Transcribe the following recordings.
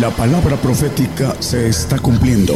La palabra profética se está cumpliendo.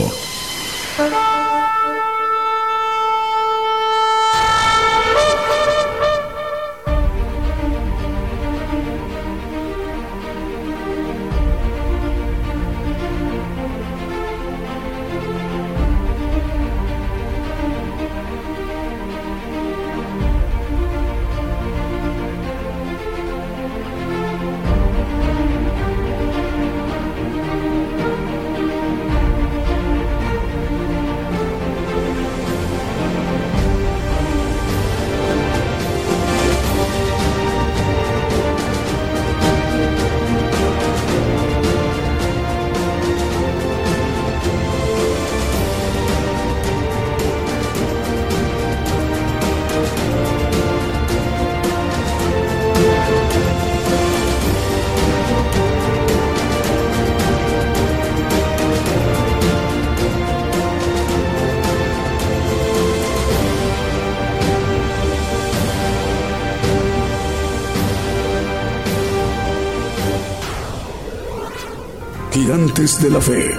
Gigantes de la Fe.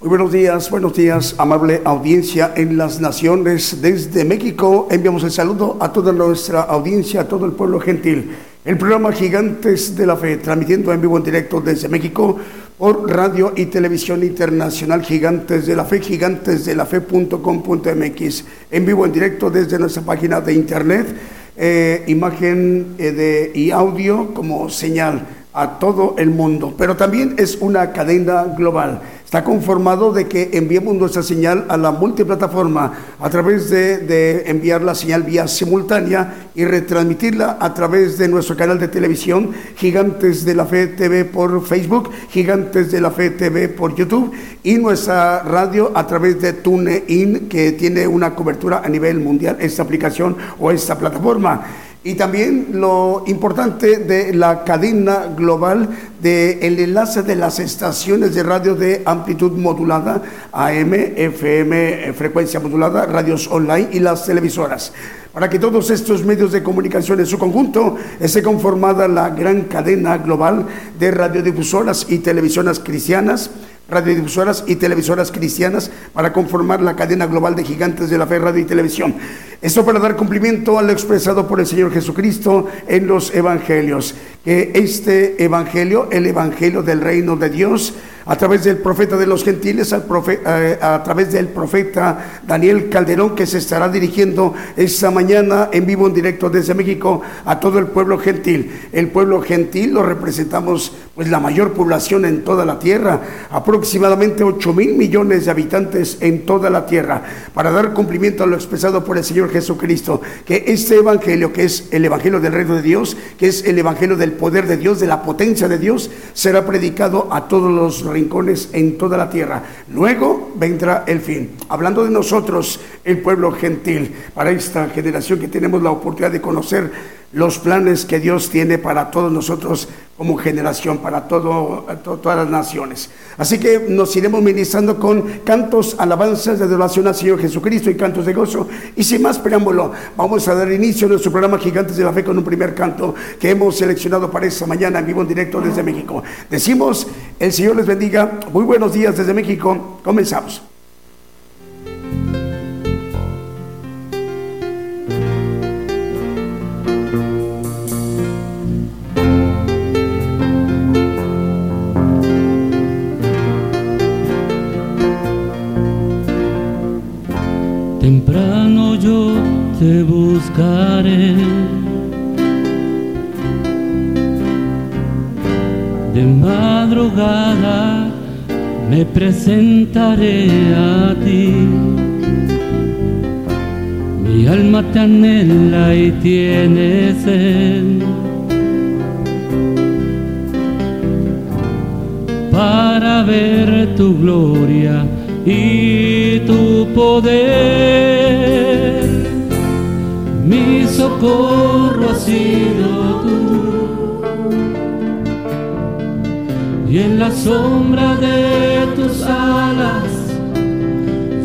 Muy buenos días, buenos días, amable audiencia en las naciones. Desde México enviamos el saludo a toda nuestra audiencia, a todo el pueblo gentil. El programa Gigantes de la Fe, transmitiendo en vivo en directo desde México por radio y televisión internacional Gigantes de la Fe, gigantesdelafe.com.mx, en vivo en directo desde nuestra página de internet, eh, imagen eh, de, y audio como señal a todo el mundo, pero también es una cadena global está conformado de que enviemos nuestra señal a la multiplataforma a través de, enviar la señal vía simultánea y retransmitirla a través de nuestro canal de televisión Gigantes de la Fe TV por Facebook, Gigantes de la Fe TV por YouTube y nuestra radio a través de TuneIn que tiene una cobertura a nivel mundial esta aplicación o esta plataforma y también lo importante de la cadena global del el enlace de las estaciones de radio de amplitud modulada, AM, FM, frecuencia modulada, radios online y las televisoras. Para que todos estos medios de comunicación en su conjunto esté conformada la gran cadena global de radiodifusoras y televisiones cristianas, radiodifusoras y televisoras cristianas para conformar la cadena global de gigantes de la fe, radio y televisión. Esto para dar cumplimiento a lo expresado por el Señor Jesucristo en los evangelios, que este evangelio, el evangelio del reino de Dios, a través del profeta de los gentiles, al eh, a través del profeta Daniel Calderón, que se estará dirigiendo esta mañana en vivo, en directo desde México, a todo el pueblo gentil. El pueblo gentil lo representamos, pues la mayor población en toda la tierra, aproximadamente 8 mil millones de habitantes en toda la tierra, para dar cumplimiento a lo expresado por el Señor Jesucristo, que este evangelio, que es el evangelio del reino de Dios, que es el evangelio del poder de Dios, de la potencia de Dios, será predicado a todos los rincones en toda la tierra. Luego vendrá el fin. Hablando de nosotros, el pueblo gentil, para esta generación que tenemos la oportunidad de conocer los planes que Dios tiene para todos nosotros como generación, para todo, todas las naciones. Así que nos iremos ministrando con cantos, alabanzas de adoración al Señor Jesucristo y cantos de gozo. Y sin más preámbulo, vamos a dar inicio a nuestro programa Gigantes de la Fe con un primer canto que hemos seleccionado para esta mañana en vivo en directo desde México. Decimos, el Señor les bendiga. Muy buenos días desde México. Comenzamos. Te buscaré. De madrugada me presentaré a ti. Mi alma te anhela y tiene sed. Para ver tu gloria y tu poder mi socorro ha sido tú. Y en la sombra de tus alas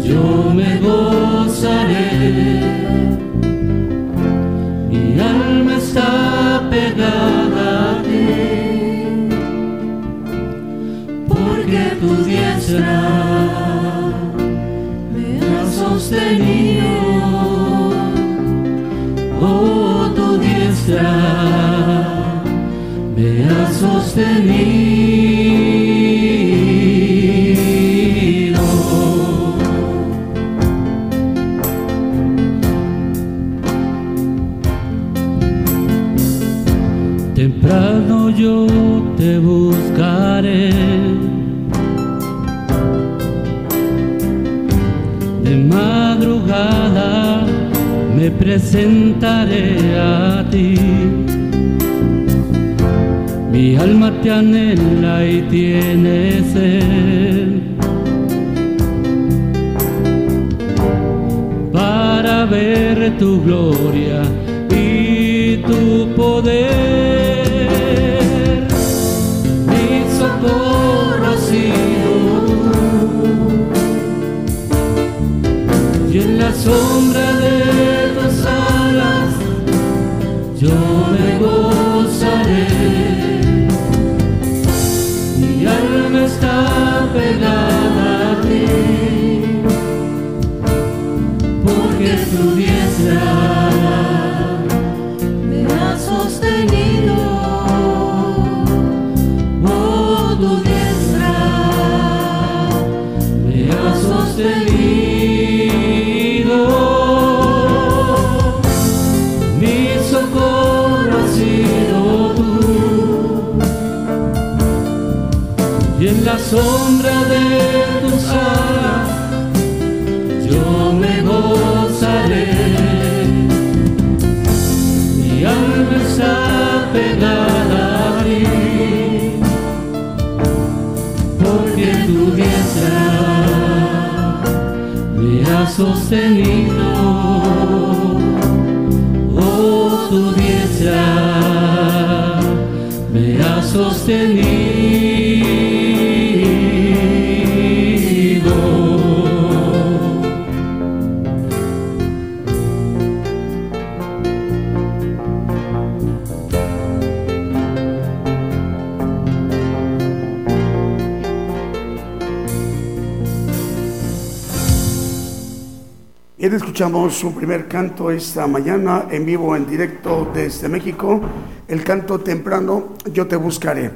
yo me gozaré. Mi alma está pegada a ti, porque tu diestra me ha sostenido. Tu diestra me ha sostenido. yo te buscaré. Presentaré a ti. Mi alma te anhela y tiene sed. Para ver tu gloria y tu poder. y en la sombra de me sombra de tus alas yo me gozaré. Mi alma está pegada a ti, porque tu diestra me ha sostenido. Oh, tu diestra me ha sostenido. Escuchamos su primer canto esta mañana en vivo, en directo desde México, el canto temprano, Yo te buscaré.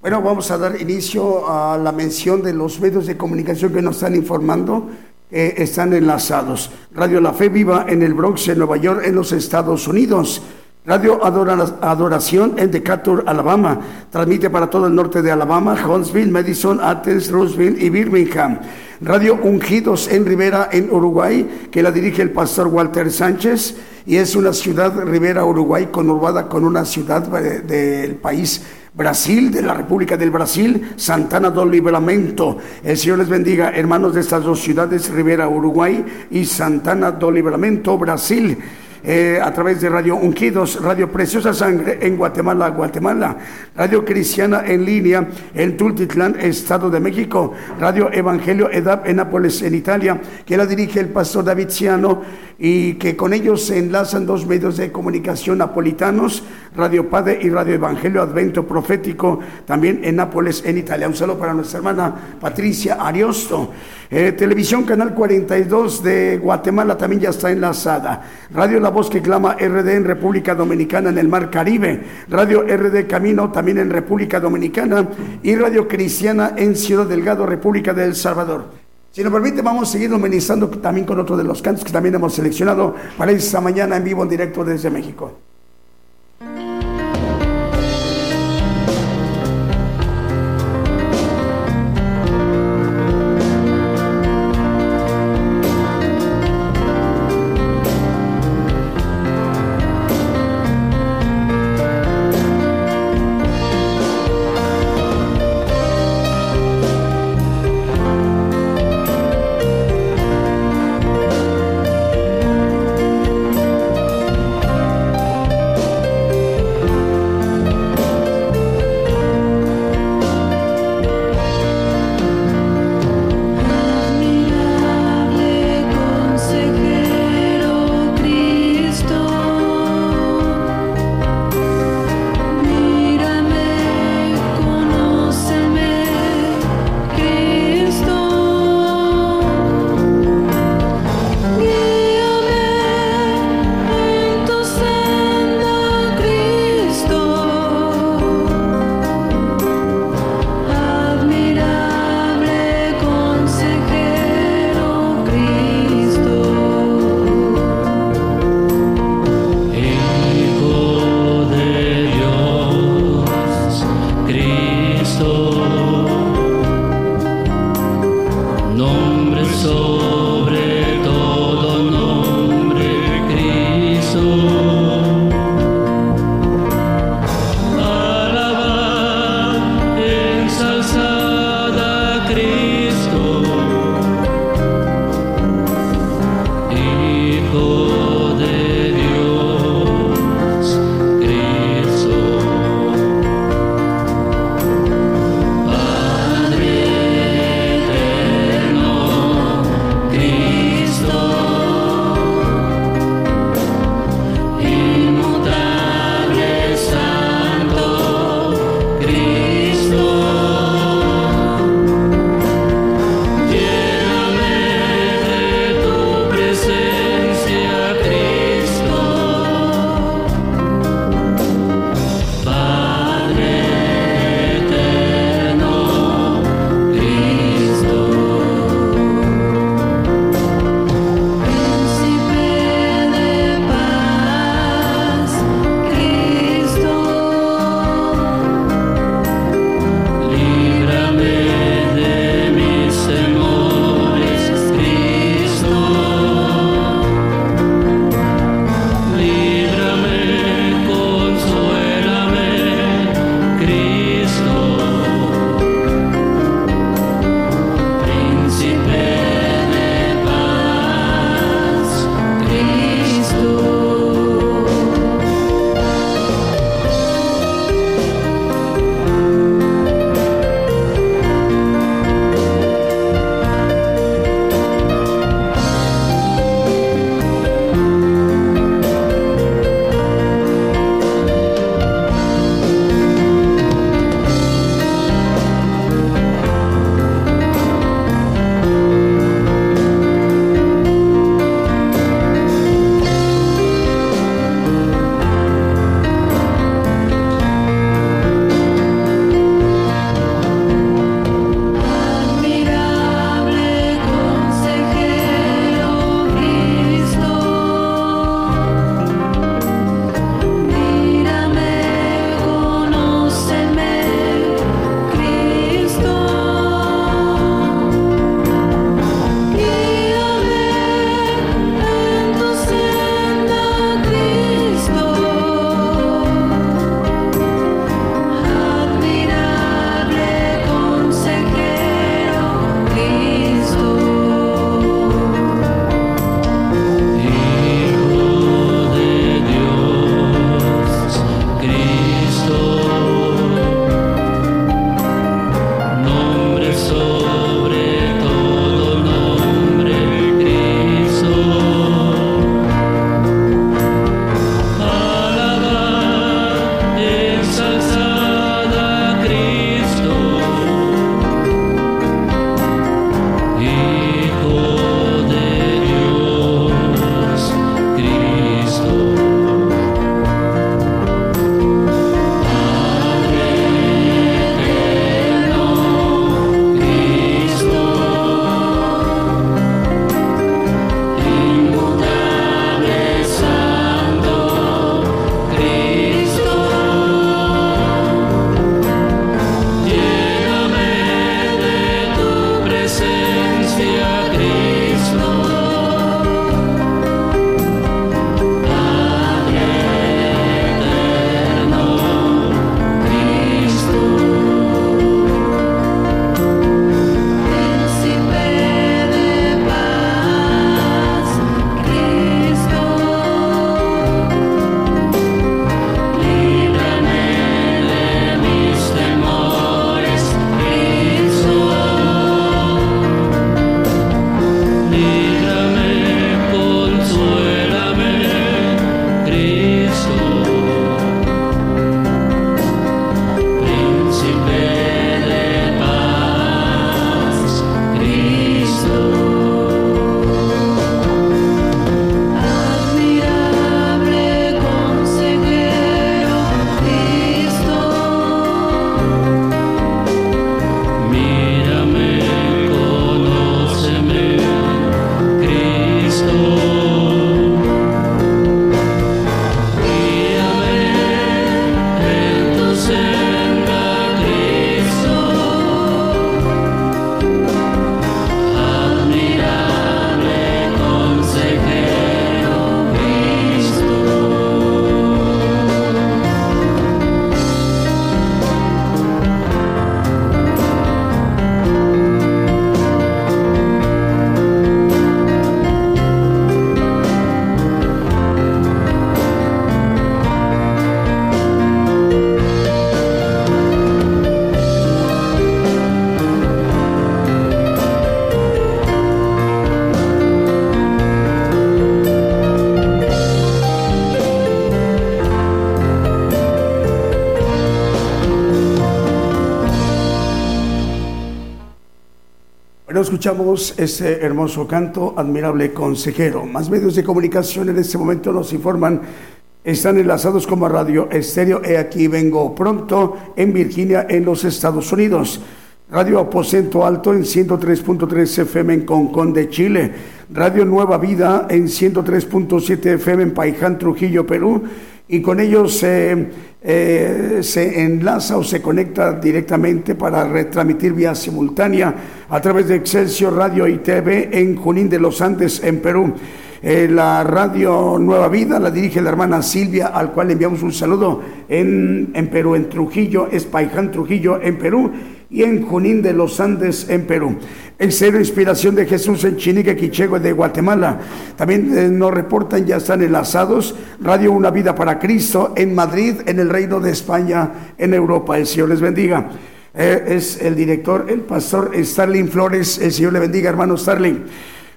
Bueno, vamos a dar inicio a la mención de los medios de comunicación que nos están informando que están enlazados. Radio La Fe Viva en el Bronx, en Nueva York, en los Estados Unidos. Radio Adoración en Decatur, Alabama. Transmite para todo el norte de Alabama, Huntsville, Madison, Athens, Roseville y Birmingham. Radio Ungidos en Rivera, en Uruguay, que la dirige el pastor Walter Sánchez. Y es una ciudad, Rivera, Uruguay, conurbada con una ciudad del país Brasil, de la República del Brasil, Santana do Livramento. El Señor les bendiga, hermanos de estas dos ciudades, Rivera, Uruguay y Santana do Livramento, Brasil. Eh, a través de Radio Unquidos, Radio Preciosa Sangre en Guatemala, Guatemala, Radio Cristiana en línea en Tultitlán, Estado de México, Radio Evangelio EDAP en Nápoles, en Italia, que la dirige el pastor David Ciano y que con ellos se enlazan dos medios de comunicación napolitanos, Radio Padre y Radio Evangelio Advento Profético, también en Nápoles, en Italia. Un saludo para nuestra hermana Patricia Ariosto. Eh, televisión Canal 42 de Guatemala también ya está enlazada. Radio La Voz que clama RD en República Dominicana en el Mar Caribe. Radio RD Camino también en República Dominicana. Y Radio Cristiana en Ciudad Delgado, República de El Salvador. Si nos permite, vamos a seguir ministrando también con otro de los cantos que también hemos seleccionado para esta mañana en vivo, en directo desde México. Escuchamos ese hermoso canto, admirable consejero. Más medios de comunicación en este momento nos informan, están enlazados como Radio Estéreo, he aquí vengo pronto, en Virginia, en los Estados Unidos. Radio Aposento Alto en 103.3 FM en Concón de Chile. Radio Nueva Vida en 103.7 FM en Paiján, Trujillo, Perú. Y con ellos eh, se enlaza o se conecta directamente para retransmitir vía simultánea a través de Excelsior Radio y TV en Junín de los Andes, en Perú. Eh, la radio Nueva Vida la dirige la hermana Silvia, al cual le enviamos un saludo en, en Perú, en Trujillo, es Trujillo, en Perú y en Junín de los Andes, en Perú. El Cero Inspiración de Jesús en Chinique, Quichego de Guatemala. También eh, nos reportan, ya están enlazados, Radio Una Vida para Cristo en Madrid, en el Reino de España, en Europa. El Señor les bendiga. Eh, es el director, el pastor Starling Flores. El Señor le bendiga, hermano Starling.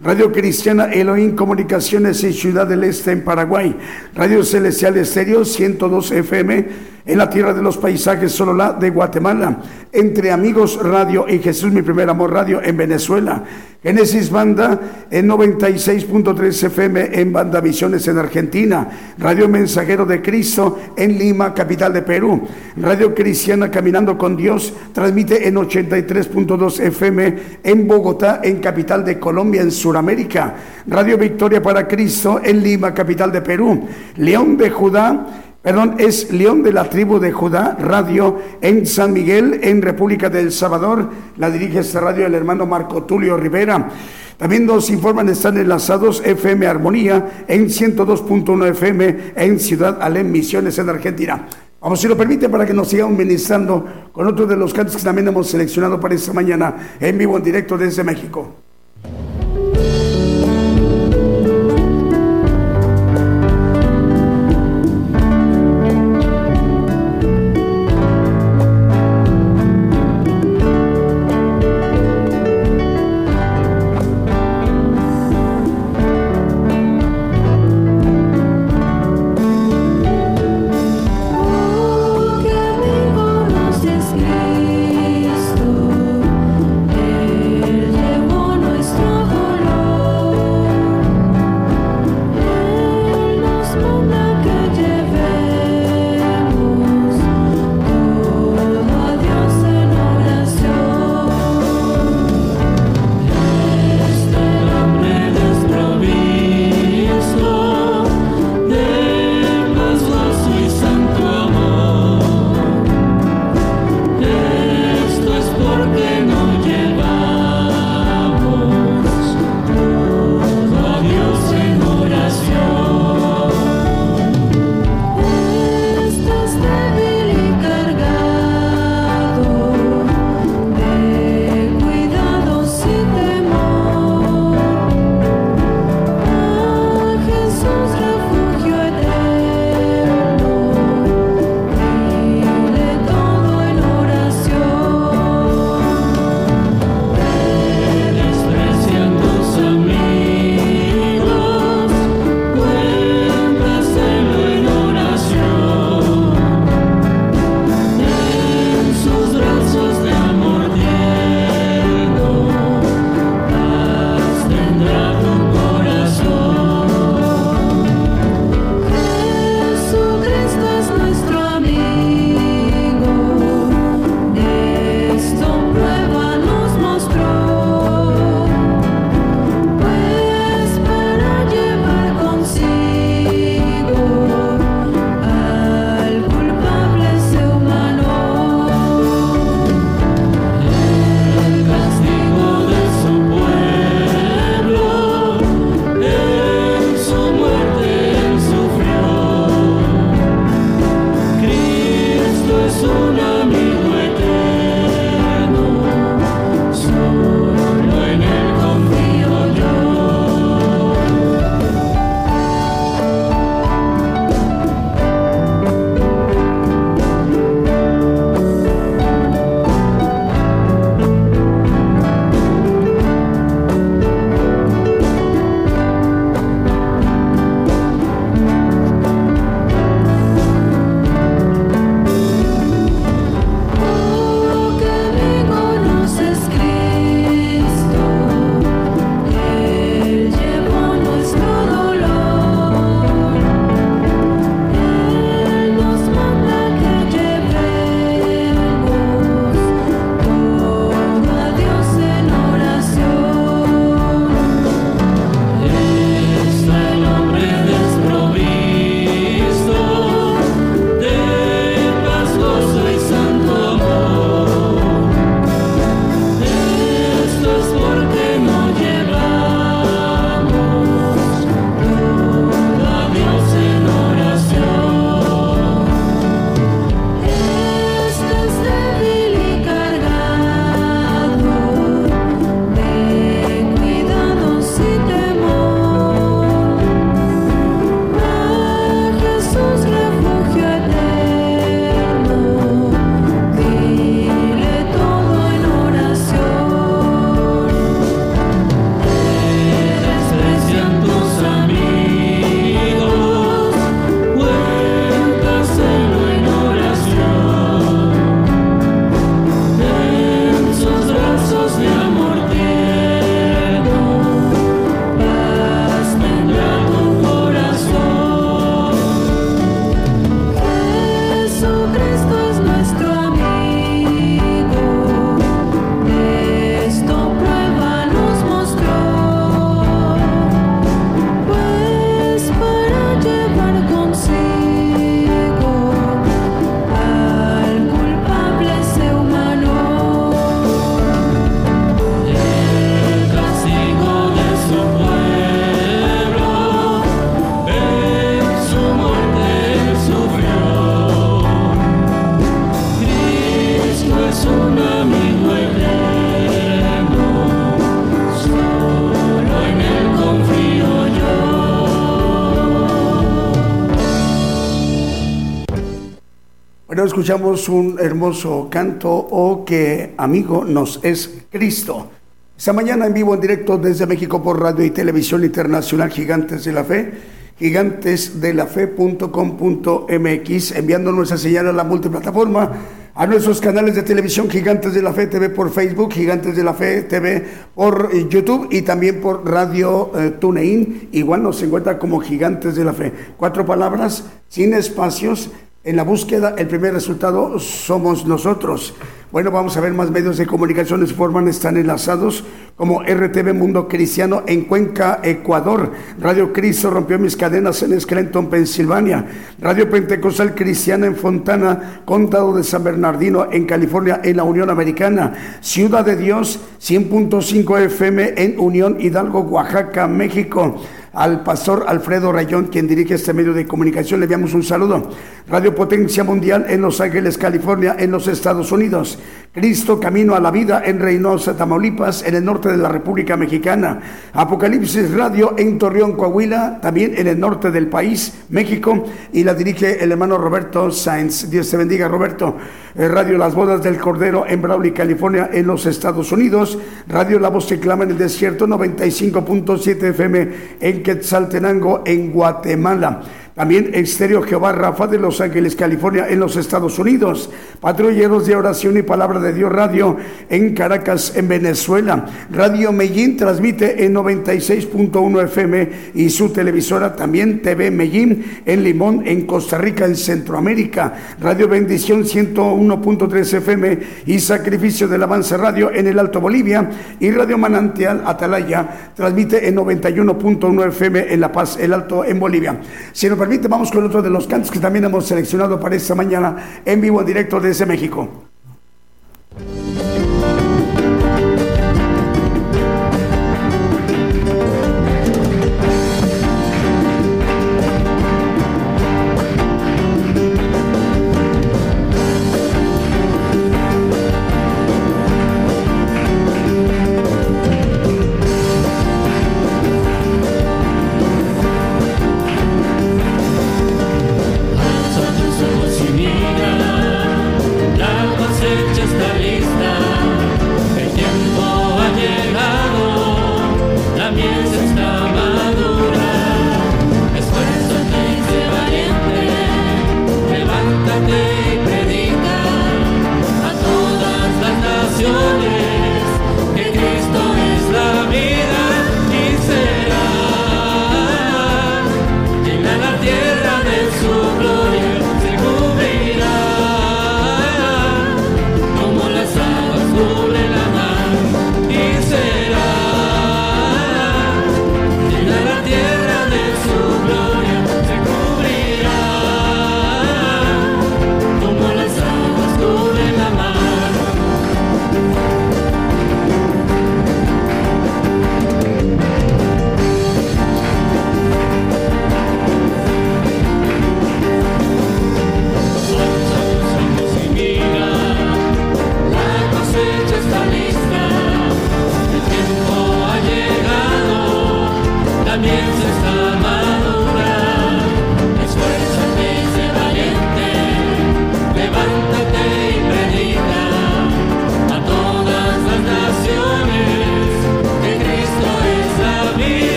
Radio Cristiana Elohim Comunicaciones en Ciudad del Este, en Paraguay. Radio Celestial Estéreo 102 FM en la tierra de los paisajes solo la de Guatemala, entre Amigos Radio y Jesús mi primer amor radio en Venezuela, Génesis Banda en 96.3 FM en Banda Visiones en Argentina, Radio Mensajero de Cristo en Lima, capital de Perú, Radio Cristiana Caminando con Dios transmite en 83.2 FM en Bogotá, en capital de Colombia, en Sudamérica, Radio Victoria para Cristo en Lima, capital de Perú, León de Judá perdón, es León de la tribu de Judá, radio en San Miguel, en República del Salvador. La dirige esta radio el hermano Marco Tulio Rivera. También nos informan, están enlazados FM Armonía en 102.1 FM en Ciudad Alén, Misiones, en Argentina. Vamos, si lo permite, para que nos sigamos ministrando con otro de los cantos que también hemos seleccionado para esta mañana en vivo, en directo desde México. Escuchamos un hermoso canto, Oh, que amigo nos es Cristo. Esta mañana en vivo, en directo desde México por Radio y Televisión Internacional Gigantes de la Fe, gigantesdelafe.com.mx, enviando nuestra señal a la multiplataforma, a nuestros canales de televisión Gigantes de la Fe TV por Facebook, Gigantes de la Fe TV por eh, YouTube y también por Radio eh, TuneIn. Igual nos encuentra como Gigantes de la Fe. Cuatro palabras, sin espacios en la búsqueda, el primer resultado somos nosotros. Bueno, vamos a ver más medios de comunicación, forman, están enlazados como RTV Mundo Cristiano en Cuenca, Ecuador. Radio Cristo rompió mis cadenas en Scranton, Pensilvania. Radio Pentecostal Cristiana en Fontana, Condado de San Bernardino, en California, en la Unión Americana. Ciudad de Dios, 100.5 FM en Unión Hidalgo, Oaxaca, México al pastor Alfredo Rayón, quien dirige este medio de comunicación. Le enviamos un saludo. Radio Potencia Mundial en Los Ángeles, California, en los Estados Unidos. Cristo Camino a la Vida en Reynosa, Tamaulipas, en el norte de la República Mexicana. Apocalipsis Radio en Torreón, Coahuila, también en el norte del país, México, y la dirige el hermano Roberto Sainz. Dios te bendiga, Roberto. Eh, Radio Las Bodas del Cordero en Brawley, California, en los Estados Unidos. Radio La Voz que clama en el desierto, 95.7 FM en Quetzaltenango, en Guatemala. También Estéreo Jehová Rafa de Los Ángeles, California, en los Estados Unidos. Patrulleros de Oración y Palabra de Dios Radio en Caracas, en Venezuela. Radio Medellín transmite en 96.1 FM y su televisora también TV Medellín en Limón, en Costa Rica, en Centroamérica. Radio Bendición 101.3 FM y Sacrificio del Avance Radio en el Alto Bolivia. Y Radio Manantial Atalaya transmite en 91.1 FM en La Paz, el Alto en Bolivia. Permite, vamos con otro de los cantos que también hemos seleccionado para esta mañana en vivo, en directo desde México.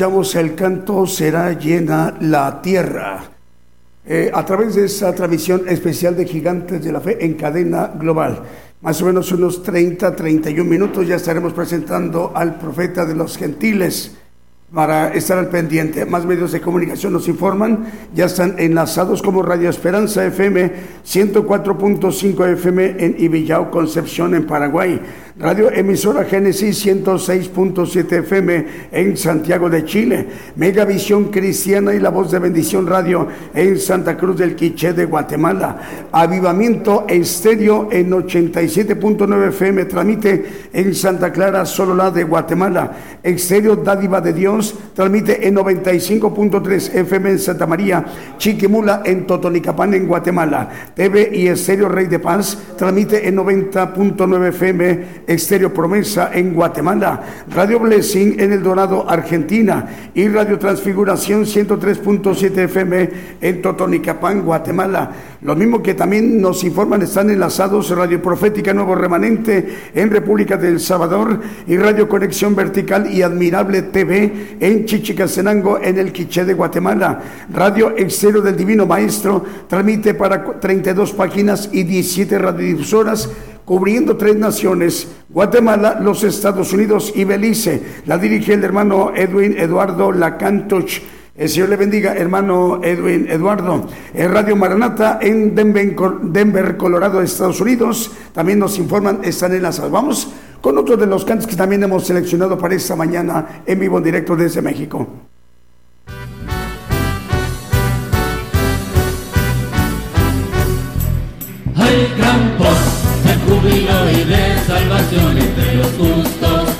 Escuchamos el canto Será llena la tierra. Eh, a través de esa transmisión especial de Gigantes de la Fe en cadena global. Más o menos unos 30, 31 minutos ya estaremos presentando al profeta de los gentiles para estar al pendiente. Más medios de comunicación nos informan, ya están enlazados como Radio Esperanza FM 104.5 FM en Ibillao, Concepción, en Paraguay. Radio Emisora Génesis 106.7 FM en Santiago de Chile, Megavisión Cristiana y La Voz de Bendición Radio en Santa Cruz del Quiché de Guatemala, Avivamiento Estéreo en 87.9 FM, transmite en Santa Clara, Sololá de Guatemala, Estéreo Dádiva de Dios, transmite en 95.3 FM en Santa María, Chiquimula en Totonicapán en Guatemala, TV y Estéreo Rey de Paz, transmite en 90.9 FM Estéreo Promesa en Guatemala, Radio Blessing en El Dorado, Argentina y Radio Transfiguración 103.7 FM en Totonicapán, Guatemala. Lo mismo que también nos informan, están enlazados Radio Profética Nuevo Remanente en República del Salvador y Radio Conexión Vertical y Admirable TV en Chichicastenango en el Quiché de Guatemala. Radio Exterior del Divino Maestro transmite para 32 páginas y 17 radiodifusoras cubriendo tres naciones, Guatemala, los Estados Unidos y Belice. La dirige el hermano Edwin Eduardo Lacantoch. El Señor le bendiga, hermano Edwin Eduardo. El Radio Maranata en Denver, Colorado, Estados Unidos. También nos informan, están enlazados. Vamos con otro de los cantos que también hemos seleccionado para esta mañana en vivo en directo desde México. Júbilo y de salvación entre los justos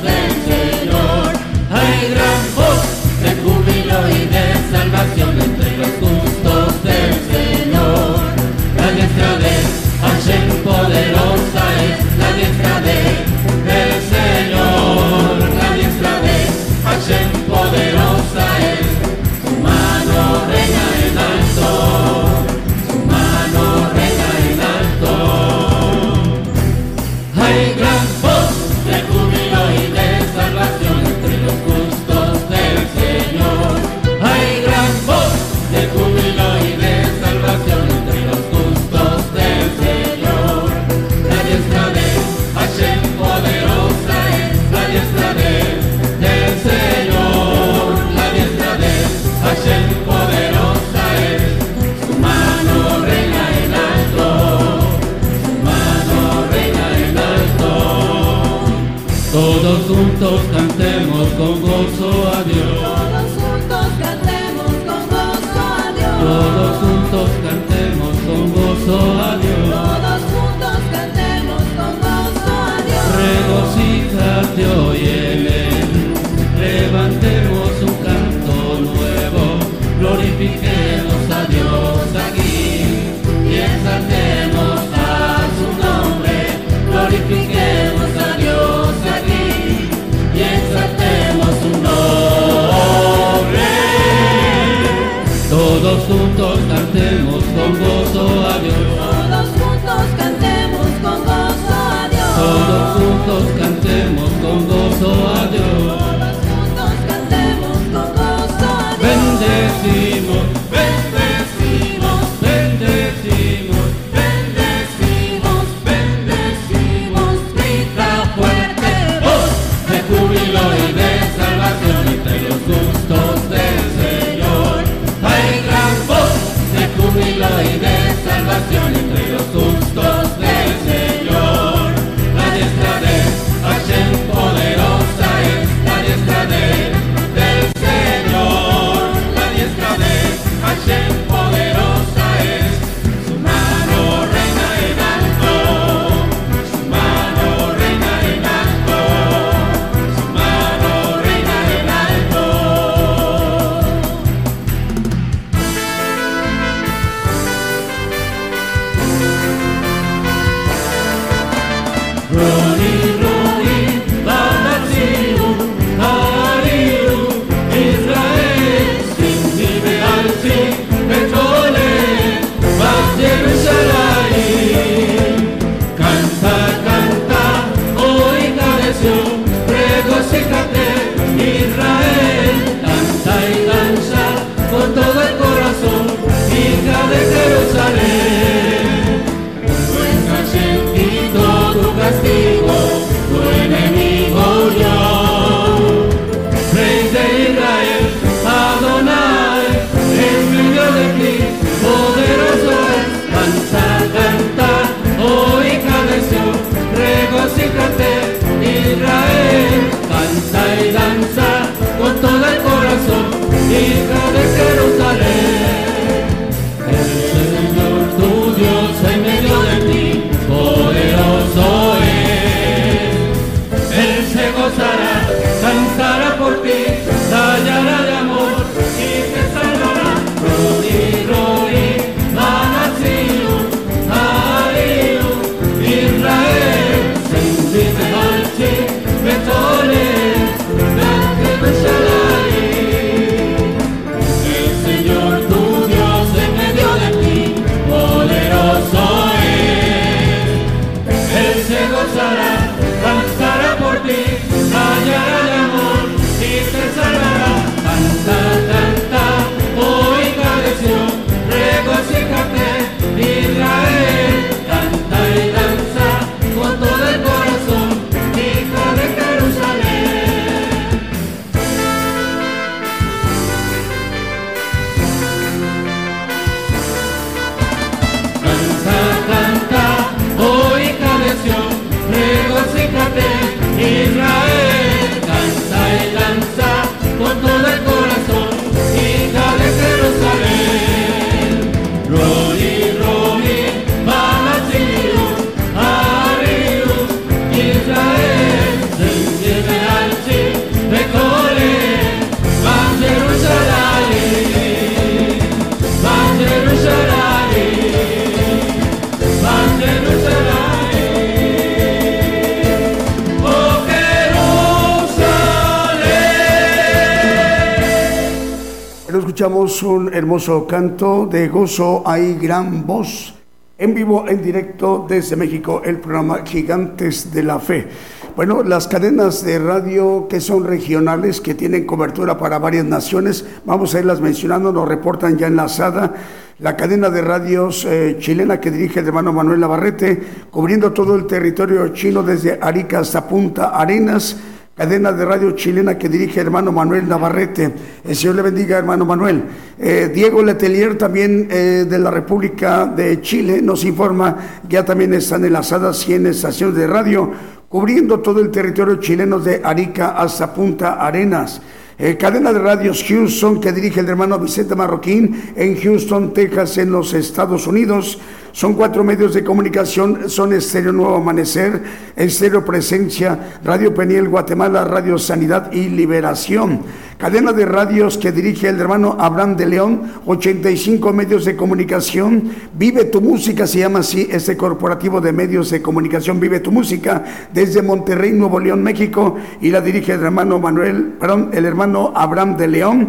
escuchamos un hermoso canto de gozo, hay gran voz. En vivo, en directo desde México, el programa Gigantes de la Fe. Bueno, las cadenas de radio que son regionales, que tienen cobertura para varias naciones, vamos a irlas mencionando, nos reportan ya enlazada la cadena de radios eh, chilena que dirige el hermano Manuel Navarrete, cubriendo todo el territorio chino desde Arica hasta Punta Arenas cadena de radio chilena que dirige hermano Manuel Navarrete. El Señor le bendiga, hermano Manuel. Eh, Diego Letelier, también eh, de la República de Chile, nos informa, ya también están enlazadas 100 estaciones de radio, cubriendo todo el territorio chileno de Arica hasta Punta Arenas. Eh, cadena de radios Houston que dirige el hermano Vicente Marroquín en Houston, Texas, en los Estados Unidos. Son cuatro medios de comunicación, son Estéreo Nuevo Amanecer, Estéreo Presencia, Radio Peniel Guatemala, Radio Sanidad y Liberación. Cadena de radios que dirige el hermano Abraham de León, 85 medios de comunicación. Vive tu música, se llama así este corporativo de medios de comunicación, Vive tu música, desde Monterrey, Nuevo León, México, y la dirige el hermano Manuel, perdón, el hermano Abraham de León.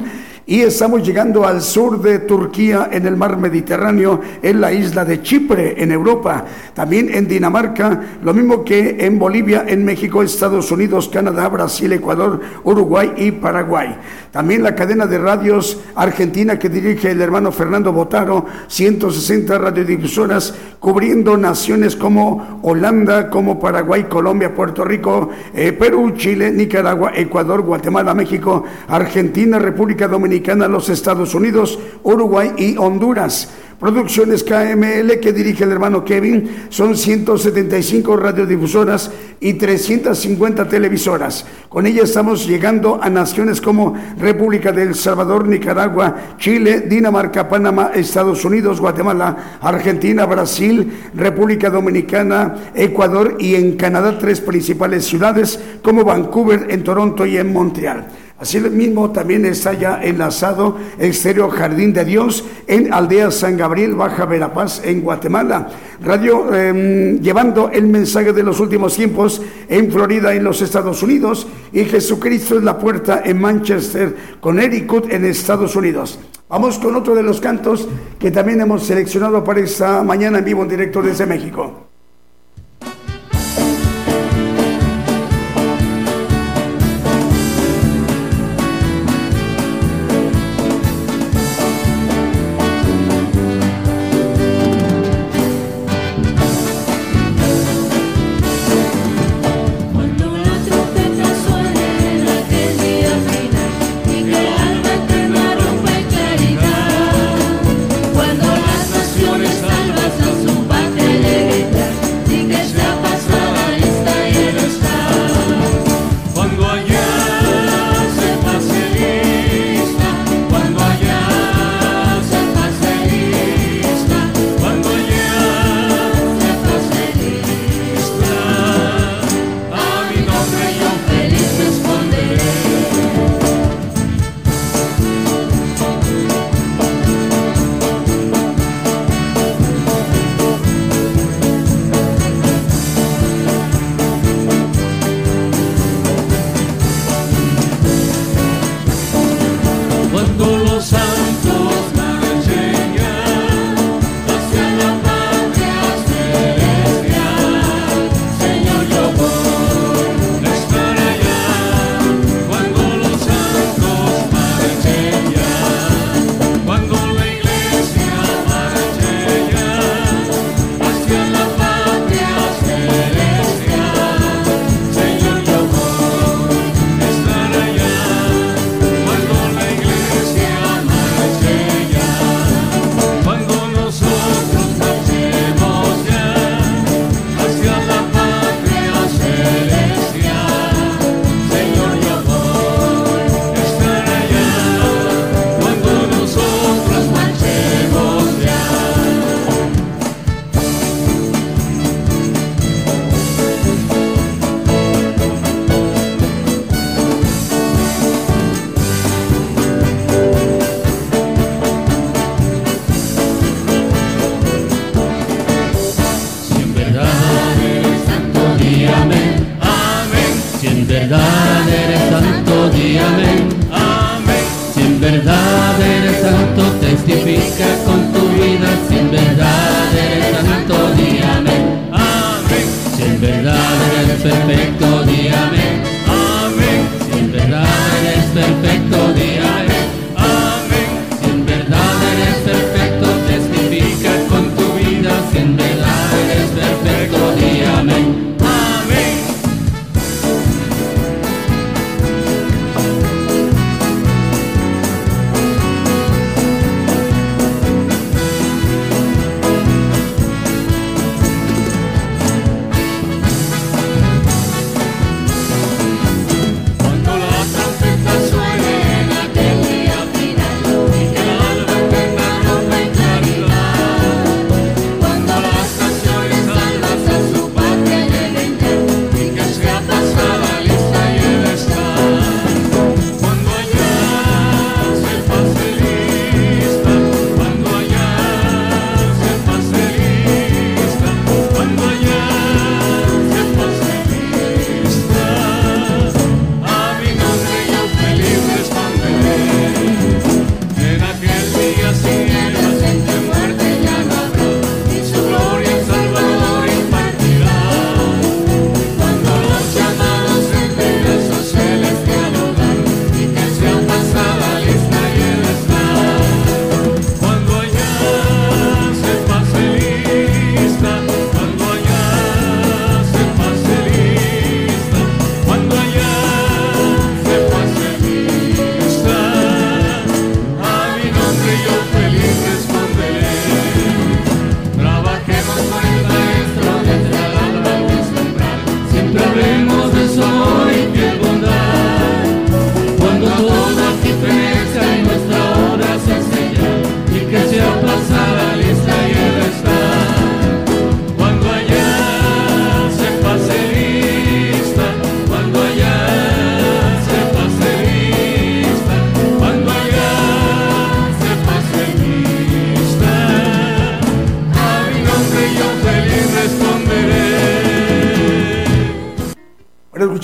Y estamos llegando al sur de Turquía, en el mar Mediterráneo, en la isla de Chipre, en Europa. También en Dinamarca, lo mismo que en Bolivia, en México, Estados Unidos, Canadá, Brasil, Ecuador, Uruguay y Paraguay. También la cadena de radios argentina que dirige el hermano Fernando Botaro, 160 radiodifusoras, cubriendo naciones como Holanda, como Paraguay, Colombia, Puerto Rico, eh, Perú, Chile, Nicaragua, Ecuador, Guatemala, México, Argentina, República Dominicana, los Estados Unidos, Uruguay y Honduras. Producciones KML que dirige el hermano Kevin son 175 radiodifusoras y 350 televisoras. Con ella estamos llegando a naciones como República del Salvador, Nicaragua, Chile, Dinamarca, Panamá, Estados Unidos, Guatemala, Argentina, Brasil, República Dominicana, Ecuador y en Canadá tres principales ciudades como Vancouver, en Toronto y en Montreal. Así mismo también está ya enlazado Exterior Jardín de Dios en Aldea San Gabriel, Baja Verapaz, en Guatemala. Radio eh, llevando el mensaje de los últimos tiempos en Florida, en los Estados Unidos. Y Jesucristo es la puerta en Manchester, Connecticut, en Estados Unidos. Vamos con otro de los cantos que también hemos seleccionado para esta mañana en vivo en directo desde México.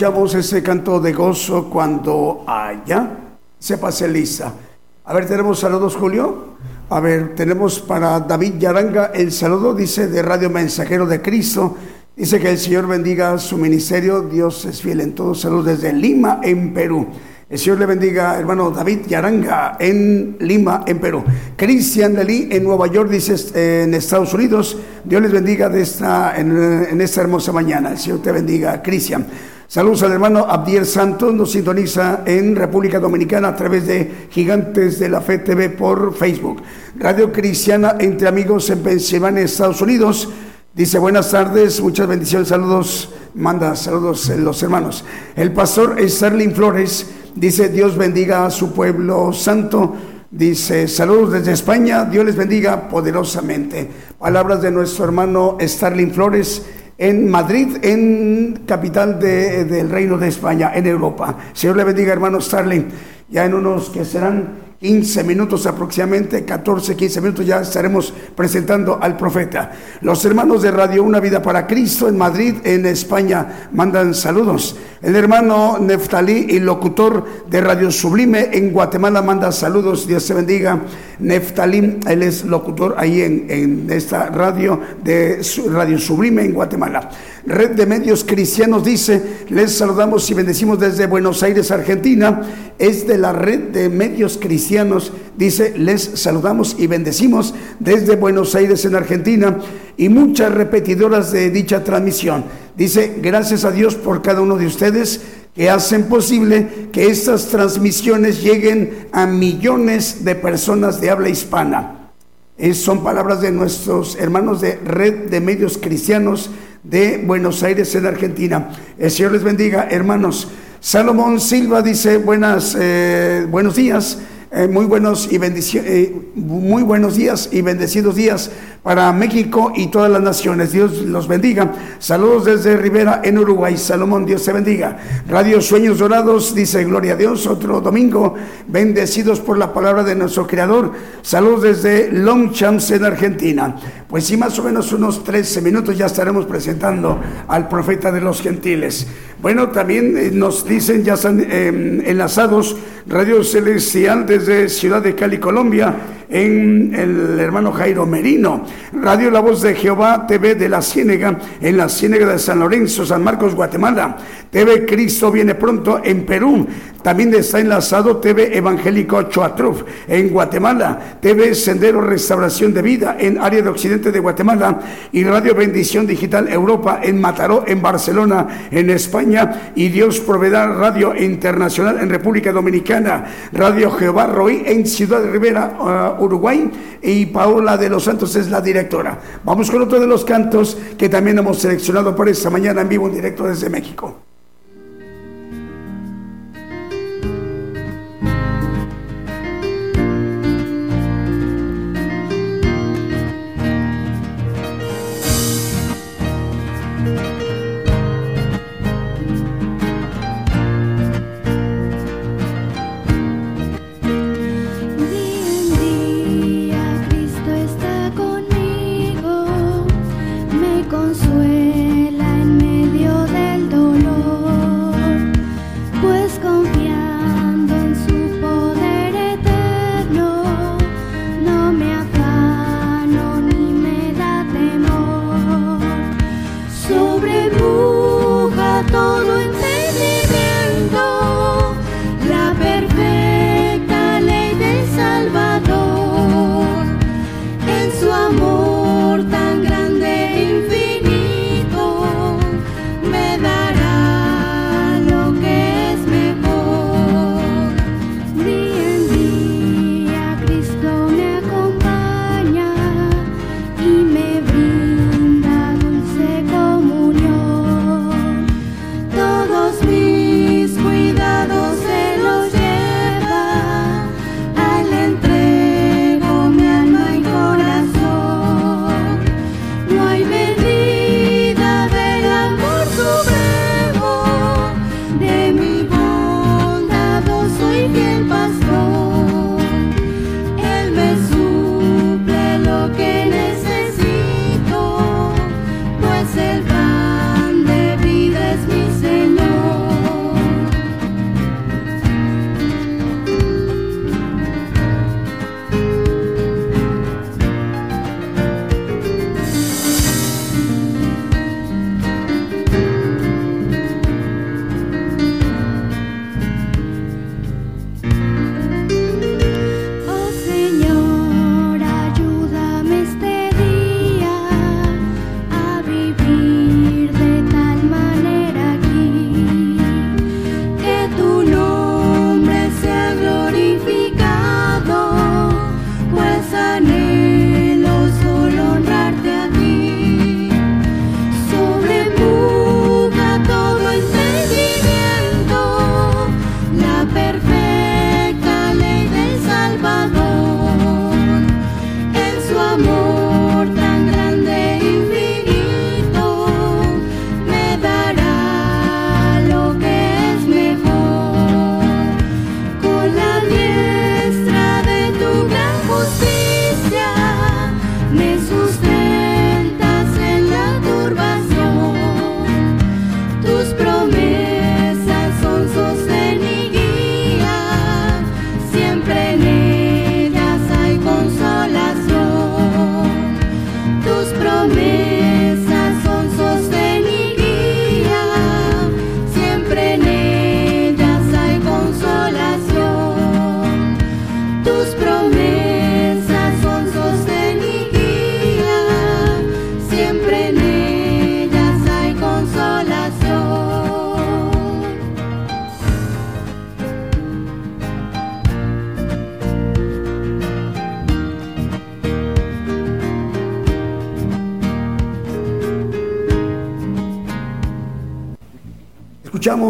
Escuchamos ese canto de gozo cuando allá se pase lista. A ver, tenemos saludos, Julio. A ver, tenemos para David Yaranga el saludo, dice de Radio Mensajero de Cristo. Dice que el Señor bendiga su ministerio. Dios es fiel en todo. Saludos desde Lima, en Perú. El Señor le bendiga, hermano David Yaranga, en Lima, en Perú. Cristian Lely, en Nueva York, dice eh, en Estados Unidos. Dios les bendiga de esta, en, en esta hermosa mañana. El Señor te bendiga, Cristian. Saludos al hermano Abdiel Santos, nos sintoniza en República Dominicana a través de Gigantes de la Fe TV por Facebook. Radio Cristiana entre amigos en Pensilvania, Estados Unidos. Dice buenas tardes, muchas bendiciones, saludos, manda saludos eh, los hermanos. El pastor Sterling Flores dice Dios bendiga a su pueblo santo. Dice saludos desde España, Dios les bendiga poderosamente. Palabras de nuestro hermano Starling Flores en Madrid, en capital de- del Reino de España, en Europa. Señor le bendiga, hermano Starling. Ya en unos que serán 15 minutos aproximadamente, 14, 15 minutos ya estaremos presentando al profeta. Los hermanos de Radio Una Vida para Cristo en Madrid, en España, mandan saludos. El hermano Neftalí y locutor de Radio Sublime en Guatemala manda saludos. Dios te bendiga. Neftalí, él es locutor ahí en, en esta radio de Radio Sublime en Guatemala. Red de Medios Cristianos dice, les saludamos y bendecimos desde Buenos Aires, Argentina. Es de la Red de Medios Cristianos, dice, les saludamos y bendecimos desde Buenos Aires, en Argentina, y muchas repetidoras de dicha transmisión. Dice, gracias a Dios por cada uno de ustedes que hacen posible que estas transmisiones lleguen a millones de personas de habla hispana. Es- son palabras de nuestros hermanos de Red de Medios Cristianos de Buenos Aires, en Argentina. El Señor les bendiga, hermanos. Salomón Silva dice, buenas, eh, buenos días. Eh, muy buenos y eh, muy buenos días y bendecidos días para México y todas las naciones. Dios los bendiga. Saludos desde Rivera en Uruguay. Salomón, Dios te bendiga. Radio Sueños Dorados dice gloria a Dios. Otro domingo bendecidos por la palabra de nuestro Creador. Saludos desde Longchamps en Argentina. Pues sí, más o menos unos 13 minutos ya estaremos presentando al profeta de los gentiles. Bueno, también eh, nos dicen, ya están eh, enlazados Radio Celestial desde Ciudad de Cali, Colombia, en el hermano Jairo Merino. Radio La Voz de Jehová, TV de la Ciénega, en la Ciénega de San Lorenzo, San Marcos, Guatemala. TV Cristo viene pronto en Perú. También está enlazado TV Evangélico Choatruf en Guatemala. TV Sendero Restauración de Vida en área de Occidente de Guatemala. Y Radio Bendición Digital Europa en Mataró, en Barcelona, en España. Y Dios Proveedor Radio Internacional en República Dominicana. Radio Jehová Roí en Ciudad de Rivera, uh, Uruguay. Y Paola de los Santos es la directora. Vamos con otro de los cantos que también hemos seleccionado para esta mañana en vivo en directo desde México.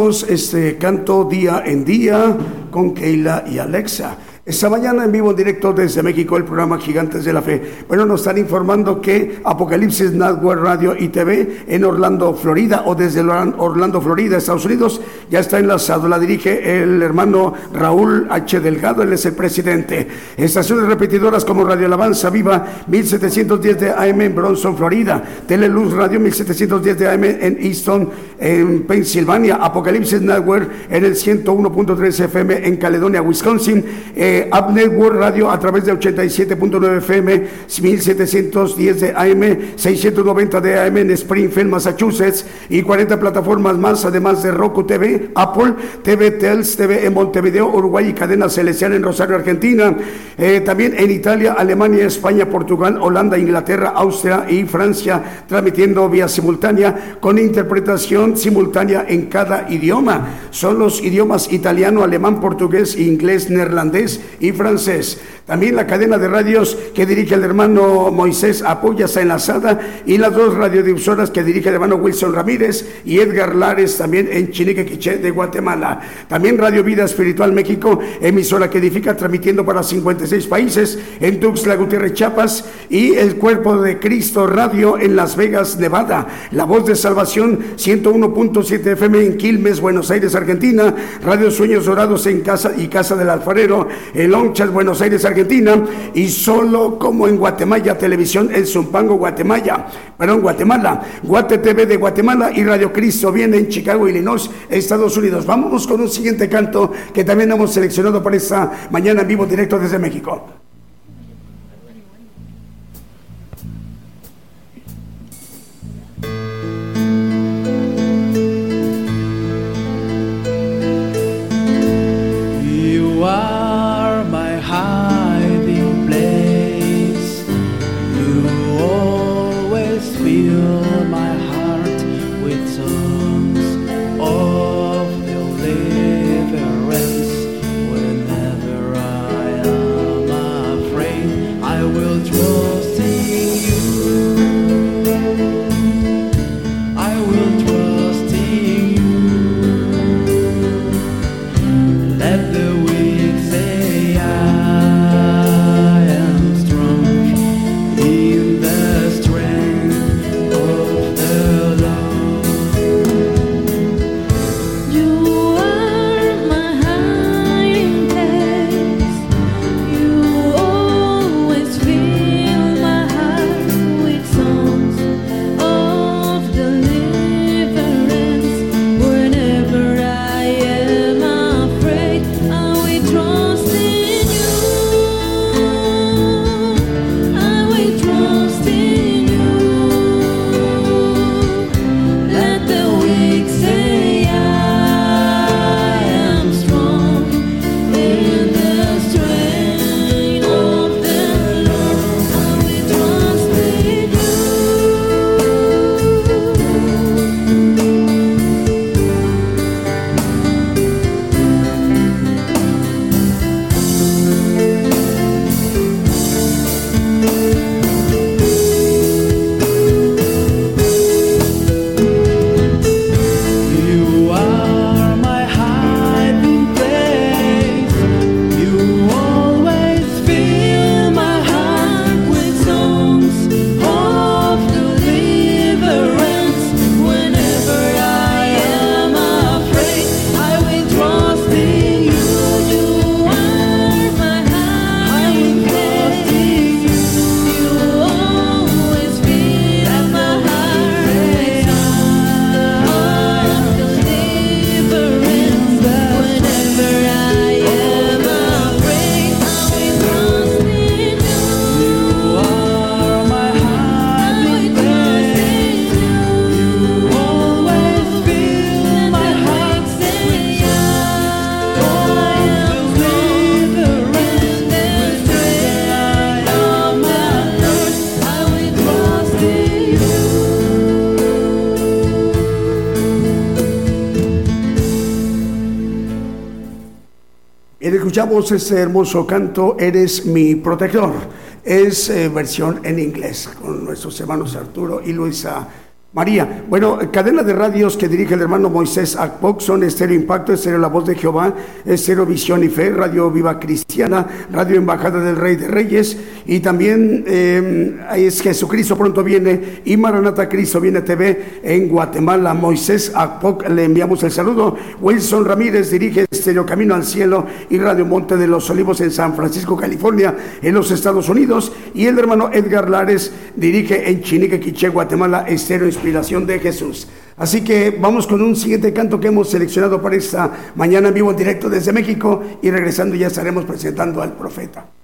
Este canto día en día con Keila y Alexa. Esta mañana en vivo en directo desde México el programa Gigantes de la Fe. Bueno, nos están informando que Apocalipsis Network Radio y TV en Orlando, Florida o desde Orlando, Florida, Estados Unidos, ya está enlazado. La dirige el hermano Raúl H. Delgado, él es el presidente. Estaciones repetidoras como Radio Alabanza Viva 1710 de AM en Bronson, Florida. Teleluz Radio 1710 de AM en Easton, en Pensilvania. Apocalipsis Network en el 101.3 FM en Caledonia, Wisconsin. Eh, Up Network Radio a través de 87.9 FM, 1710 de AM, 690 de AM en Springfield, Massachusetts y 40 plataformas más, además de Roku TV, Apple, TV Tels, TV en Montevideo, Uruguay y Cadena Celestial en Rosario, Argentina. Eh, también en Italia, Alemania, España, Portugal, Holanda, Inglaterra, Austria y Francia, transmitiendo vía simultánea con interpretación simultánea en cada idioma. Son los idiomas italiano, alemán, portugués, inglés, neerlandés y francés. También la cadena de radios que dirige el hermano Moisés Apoya está enlazada y las dos radiodifusoras que dirige el hermano Wilson Ramírez y Edgar Lares también en Chinique Quiché de Guatemala. También Radio Vida Espiritual México, emisora que edifica transmitiendo para 56 países en Tuxtla Gutiérrez Chiapas y el Cuerpo de Cristo Radio en Las Vegas, Nevada. La Voz de Salvación 101.7 FM en Quilmes, Buenos Aires, Argentina. Radio Sueños Dorados en Casa y Casa del Alfarero en Lonchas, Buenos Aires, Argentina, y solo como en Guatemala Televisión en Zumpango, Guatemala, perdón, Guatemala, Guate TV de Guatemala y Radio Cristo viene en Chicago, Illinois, Estados Unidos. Vámonos con un siguiente canto que también hemos seleccionado para esta mañana en vivo directo desde México. Bien, escuchamos este hermoso canto, Eres mi protector. Es eh, versión en inglés con nuestros hermanos Arturo y Luisa María. Bueno, cadena de radios que dirige el hermano Moisés Akpok son Estéreo Impacto, Estéreo La Voz de Jehová, Estéreo Visión y Fe, Radio Viva Cristiana, Radio Embajada del Rey de Reyes y también eh, es Jesucristo pronto viene y Maranata Cristo viene TV en Guatemala. Moisés Akpok le enviamos el saludo. Wilson Ramírez dirige Estéreo Camino al Cielo y Radio Monte de los Olivos en San Francisco, California, en los Estados Unidos. Y el hermano Edgar Lares dirige en Chinique, Quiché, Guatemala, Estéreo Inspiración de Jesús. Así que vamos con un siguiente canto que hemos seleccionado para esta mañana en vivo en directo desde México y regresando ya estaremos presentando al profeta.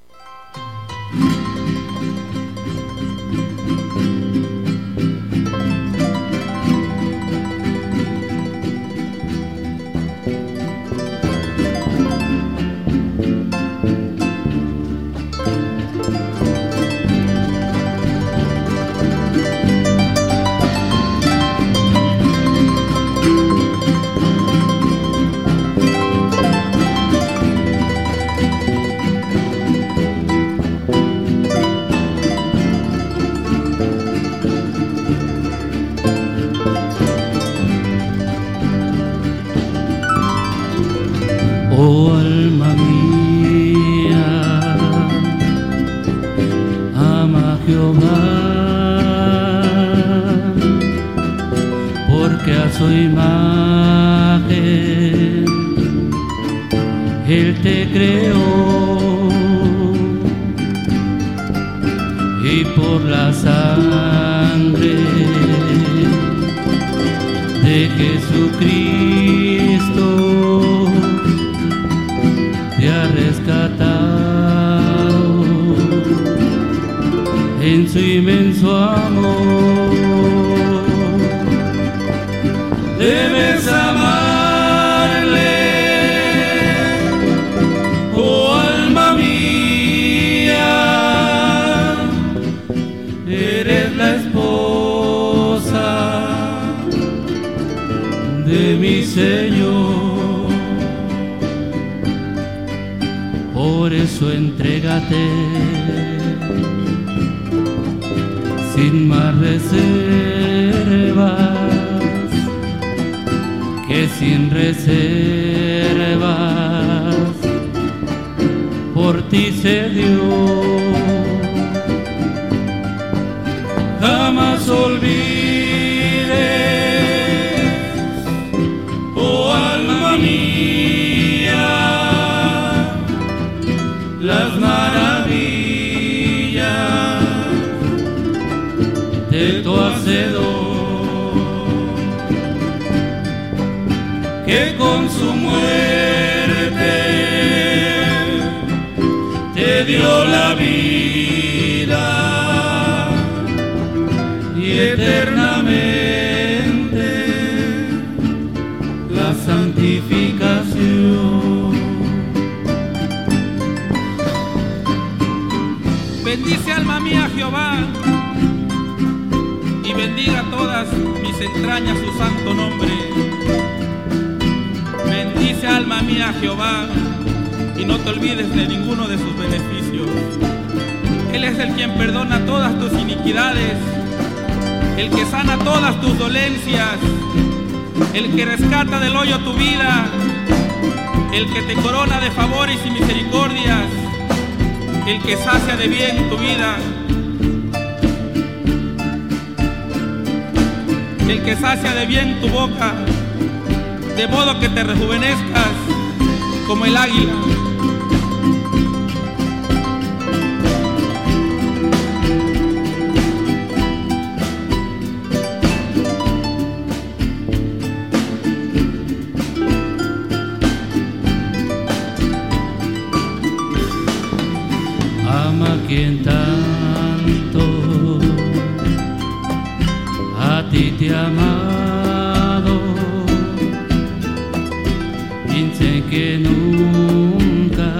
Que nunca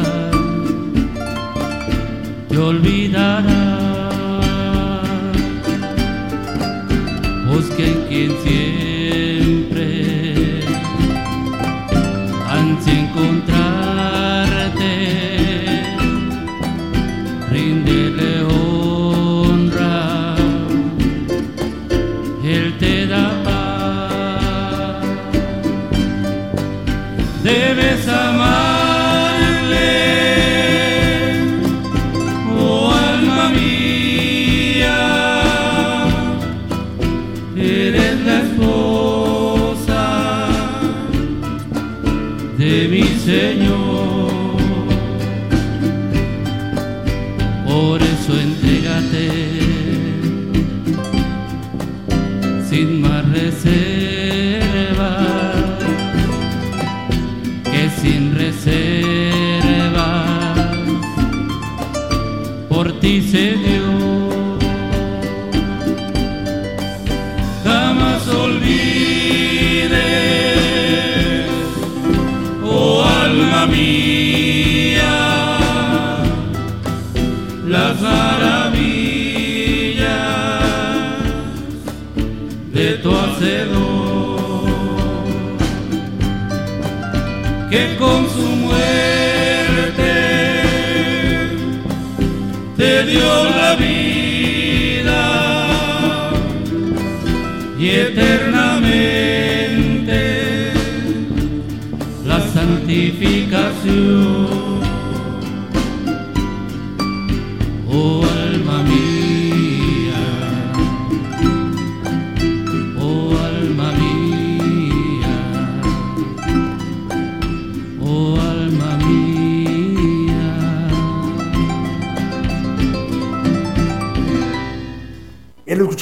te olvidará.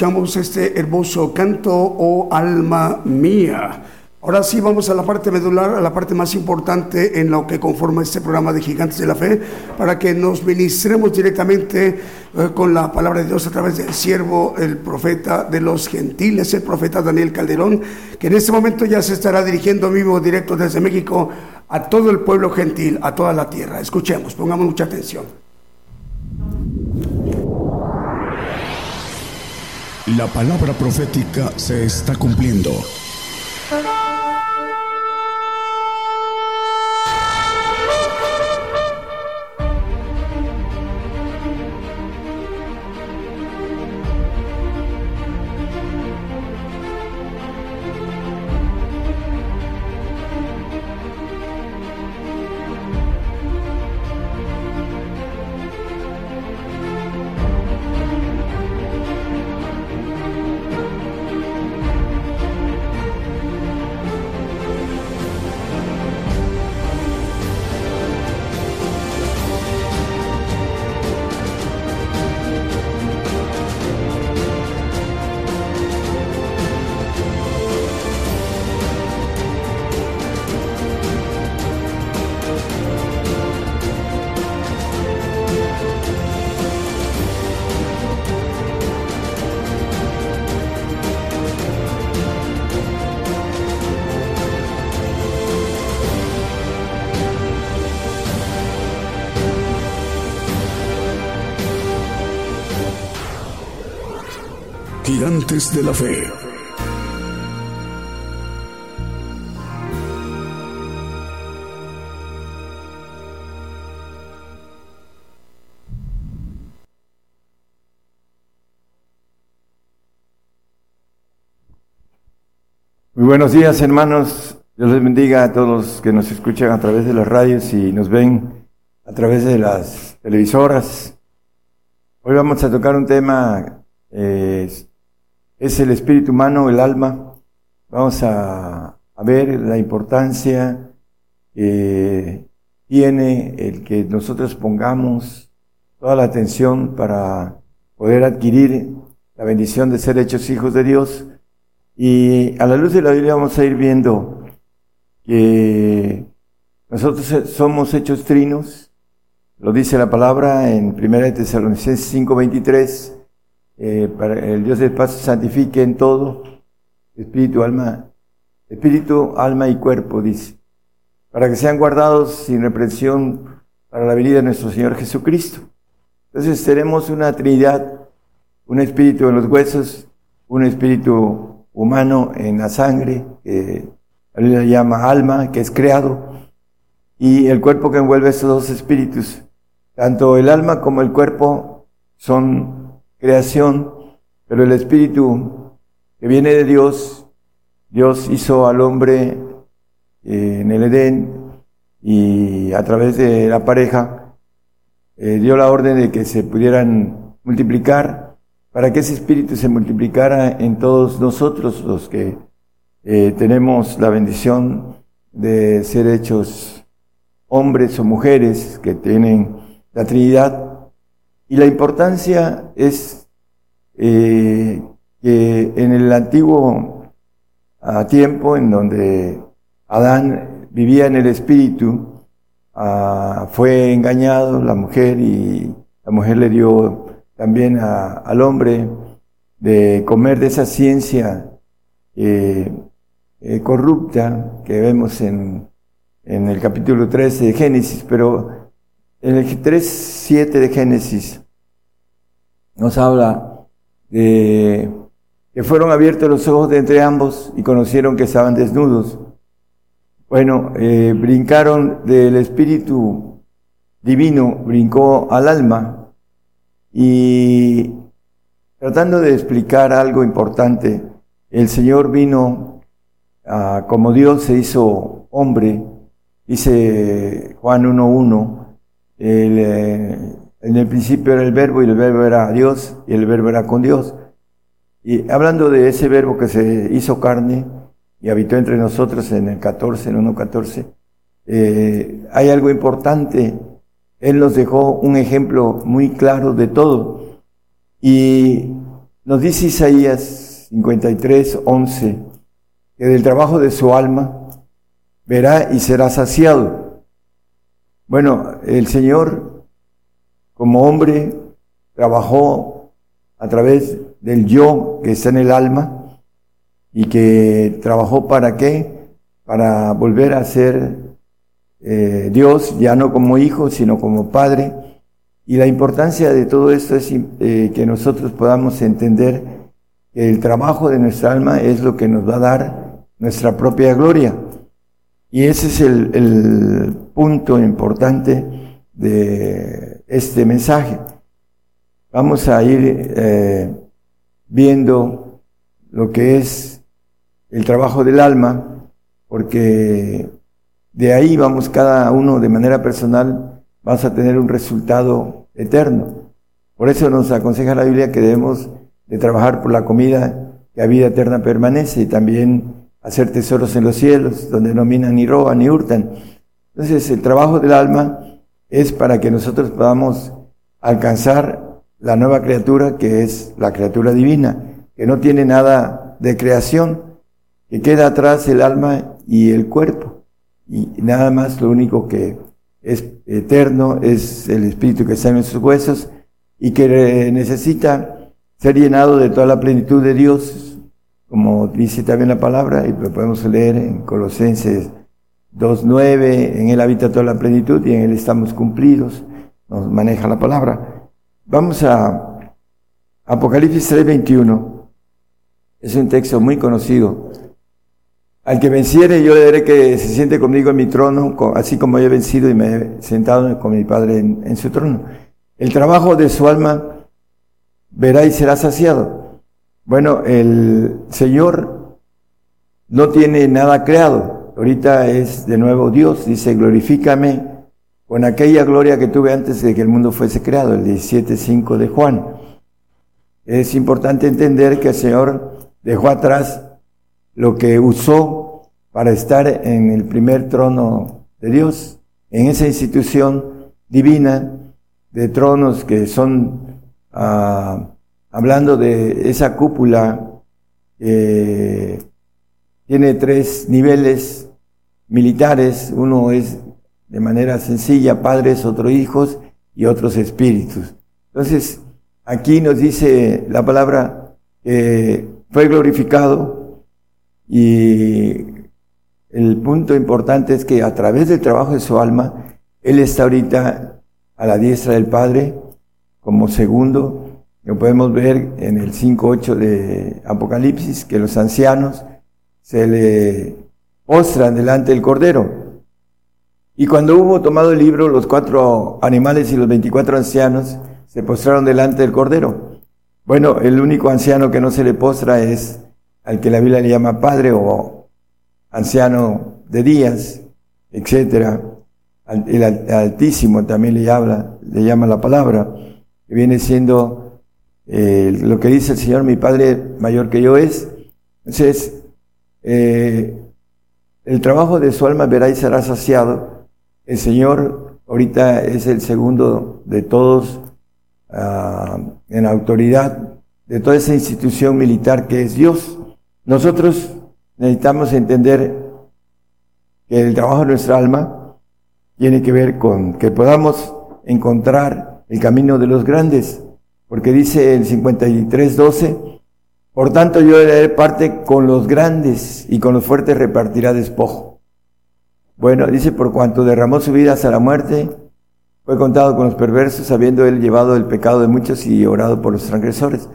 Escuchamos este hermoso canto, oh alma mía. Ahora sí vamos a la parte medular, a la parte más importante en lo que conforma este programa de Gigantes de la Fe, para que nos ministremos directamente eh, con la palabra de Dios a través del siervo, el profeta de los gentiles, el profeta Daniel Calderón, que en este momento ya se estará dirigiendo vivo directo desde México a todo el pueblo gentil, a toda la tierra. Escuchemos, pongamos mucha atención. La palabra profética se está cumpliendo. De la. Muy buenos días, hermanos. Dios les bendiga a todos los que nos escuchan a través de las radios y nos ven a través de las televisoras. Hoy vamos a tocar un tema, eh, es el espíritu humano, el alma. Vamos a, ver la importancia que tiene el que nosotros pongamos toda la atención para poder adquirir la bendición de ser hechos hijos de Dios. Y a la luz de la Biblia vamos a ir viendo que nosotros somos hechos trinos, lo dice la palabra en 1 Tesalonicenses 5:23, eh, para el Dios del paz santifique en todo, espíritu, alma, espíritu, alma y cuerpo, dice, para que sean guardados sin reprensión para la venida de nuestro Señor Jesucristo. Entonces tenemos una trinidad, un espíritu en los huesos, un espíritu humano en la sangre, que la llama alma, que es creado, y el cuerpo que envuelve esos dos espíritus. Tanto el alma como el cuerpo son creación, pero el espíritu que viene de Dios, Dios hizo al hombre eh, en el Edén y a través de la pareja eh, dio la orden de que se pudieran multiplicar para que ese espíritu se multiplicara en todos nosotros los que eh, tenemos la bendición de ser hechos hombres o mujeres que tienen la Trinidad. Y la importancia es eh, que en el antiguo ah, tiempo, en donde Adán vivía en el espíritu, ah, fue engañado la mujer y la mujer le dio también a- al hombre de comer de esa ciencia eh, eh, corrupta que vemos en, en el capítulo 13 de Génesis, pero en el 3.7 de Génesis nos habla de que fueron abiertos los ojos de entre ambos y conocieron que estaban desnudos. Bueno, eh, brincaron del espíritu divino, brincó al alma y tratando de explicar algo importante, el Señor vino como Dios se hizo hombre, dice Juan 1.1, eh, en el principio era el verbo y el verbo era Dios y el verbo era con Dios. Y hablando de ese verbo que se hizo carne y habitó entre nosotros en el 14, en 1.14, eh, hay algo importante. Él nos dejó un ejemplo muy claro de todo. Y nos dice Isaías 53, 11, que del trabajo de su alma verá y será saciado. Bueno, el Señor, como hombre, trabajó a través del yo que está en el alma y que trabajó para qué? Para volver a ser eh, Dios, ya no como hijo, sino como padre. Y la importancia de todo esto es eh, que nosotros podamos entender que el trabajo de nuestra alma es lo que nos va a dar nuestra propia gloria. Y ese es el, el punto importante de este mensaje. Vamos a ir eh, viendo lo que es el trabajo del alma, porque de ahí vamos cada uno de manera personal, vas a tener un resultado eterno. Por eso nos aconseja la Biblia que debemos de trabajar por la comida que a vida eterna permanece y también hacer tesoros en los cielos, donde no minan ni roban ni hurtan. Entonces el trabajo del alma es para que nosotros podamos alcanzar la nueva criatura que es la criatura divina, que no tiene nada de creación, que queda atrás el alma y el cuerpo. Y nada más lo único que es eterno es el espíritu que está en nuestros huesos y que necesita ser llenado de toda la plenitud de Dios, como dice también la palabra, y lo podemos leer en Colosenses 2.9, en Él habita toda la plenitud y en Él estamos cumplidos, nos maneja la palabra. Vamos a Apocalipsis 3.21, es un texto muy conocido. Al que venciere, yo le daré que se siente conmigo en mi trono, así como yo he vencido y me he sentado con mi Padre en, en su trono. El trabajo de su alma verá y será saciado. Bueno, el Señor no tiene nada creado. Ahorita es de nuevo Dios, dice, glorifícame con aquella gloria que tuve antes de que el mundo fuese creado, el 17.5 de Juan. Es importante entender que el Señor dejó atrás lo que usó para estar en el primer trono de Dios, en esa institución divina de tronos que son, ah, hablando de esa cúpula, eh, tiene tres niveles militares, uno es de manera sencilla padres, otros hijos y otros espíritus. Entonces, aquí nos dice la palabra que fue glorificado y el punto importante es que a través del trabajo de su alma, Él está ahorita a la diestra del Padre como segundo. Lo podemos ver en el 5.8 de Apocalipsis, que los ancianos se le postran delante del Cordero. Y cuando hubo tomado el libro, los cuatro animales y los 24 ancianos se postraron delante del Cordero. Bueno, el único anciano que no se le postra es al que la Biblia le llama padre o anciano de días. Al- El Al- Altísimo también le habla, le llama la palabra, que viene siendo eh, lo que dice el Señor, mi Padre mayor que yo es. Entonces, eh, el trabajo de su alma verá y será saciado. El Señor ahorita es el segundo de todos ah, en autoridad de toda esa institución militar que es Dios. Nosotros necesitamos entender que el trabajo de nuestra alma tiene que ver con que podamos encontrar el camino de los grandes, porque dice el 53.12, por tanto yo le daré parte con los grandes y con los fuertes repartirá despojo. Bueno, dice, por cuanto derramó su vida hasta la muerte, fue contado con los perversos, habiendo él llevado el pecado de muchos y orado por los transgresores.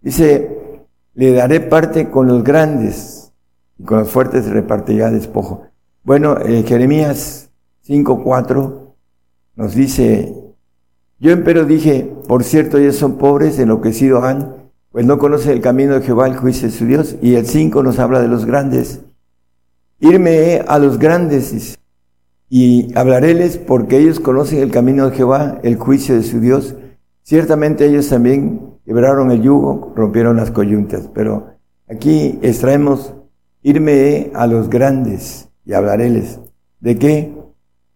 Dice, le daré parte con los grandes y con los fuertes repartirá despojo. Bueno, eh, Jeremías 5.4 nos dice, yo empero dije, por cierto, ellos son pobres, enloquecidos han, pues no conocen el camino de Jehová, el juicio de su Dios. Y el 5 nos habla de los grandes. Irme a los grandes y hablaréles porque ellos conocen el camino de Jehová, el juicio de su Dios. Ciertamente ellos también quebraron el yugo, rompieron las coyuntas, pero aquí extraemos irme a los grandes y hablaréles. ¿De qué?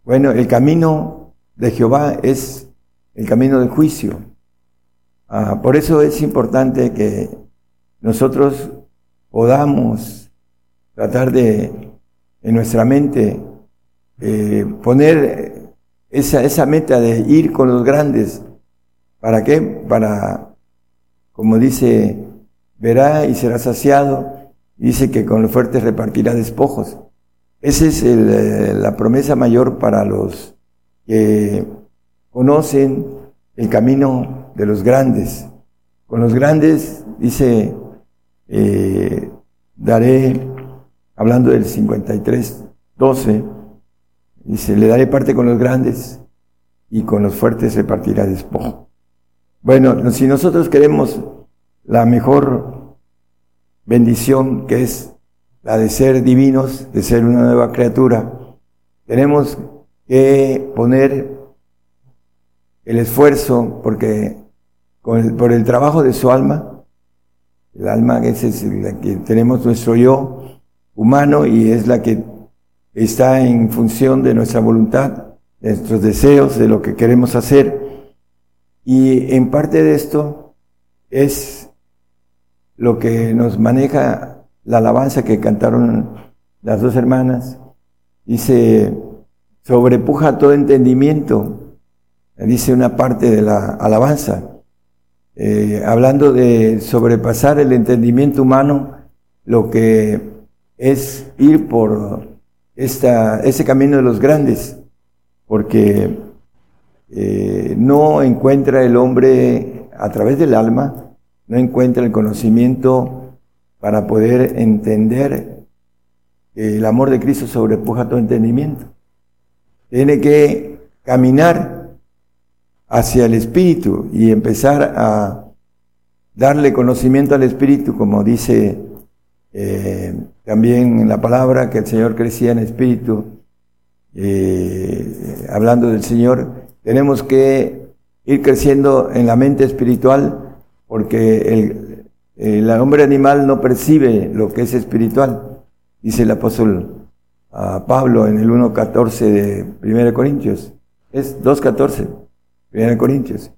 Bueno, el camino de Jehová es el camino del juicio. Ah, por eso es importante que nosotros podamos tratar de en nuestra mente eh, poner esa, esa meta de ir con los grandes. ¿Para qué? Para, como dice, verá y será saciado. Dice que con los fuertes repartirá despojos. Esa es eh, la promesa mayor para los que conocen el camino de los grandes. Con los grandes, dice, eh, daré, hablando del 53, 12, dice, le daré parte con los grandes y con los fuertes repartirá despojo. Bueno, si nosotros queremos la mejor bendición que es la de ser divinos, de ser una nueva criatura, tenemos que poner el esfuerzo porque con el- por el trabajo de su alma, el alma esa es la que tenemos nuestro yo humano y es la que está en función de nuestra voluntad, de nuestros deseos, de lo que queremos hacer. Y en parte de esto es lo que nos maneja la alabanza que cantaron las dos hermanas. Dice, sobrepuja todo entendimiento, dice una parte de la alabanza, eh, hablando de sobrepasar el entendimiento humano, lo que es ir por esta, ese camino de los grandes, porque eh, no encuentra el hombre a través del alma, no encuentra el conocimiento para poder entender que el amor de Cristo sobrepuja todo entendimiento. Tiene que caminar hacia el Espíritu y empezar a darle conocimiento al Espíritu, como dice eh, también en la palabra que el Señor crecía en Espíritu, eh, hablando del Señor, tenemos que ir creciendo en la mente espiritual porque el, el hombre animal no percibe lo que es espiritual, dice el apóstol ah, Pablo en el 1.14 de 1 Corintios, es 2.14, 1 Corintios.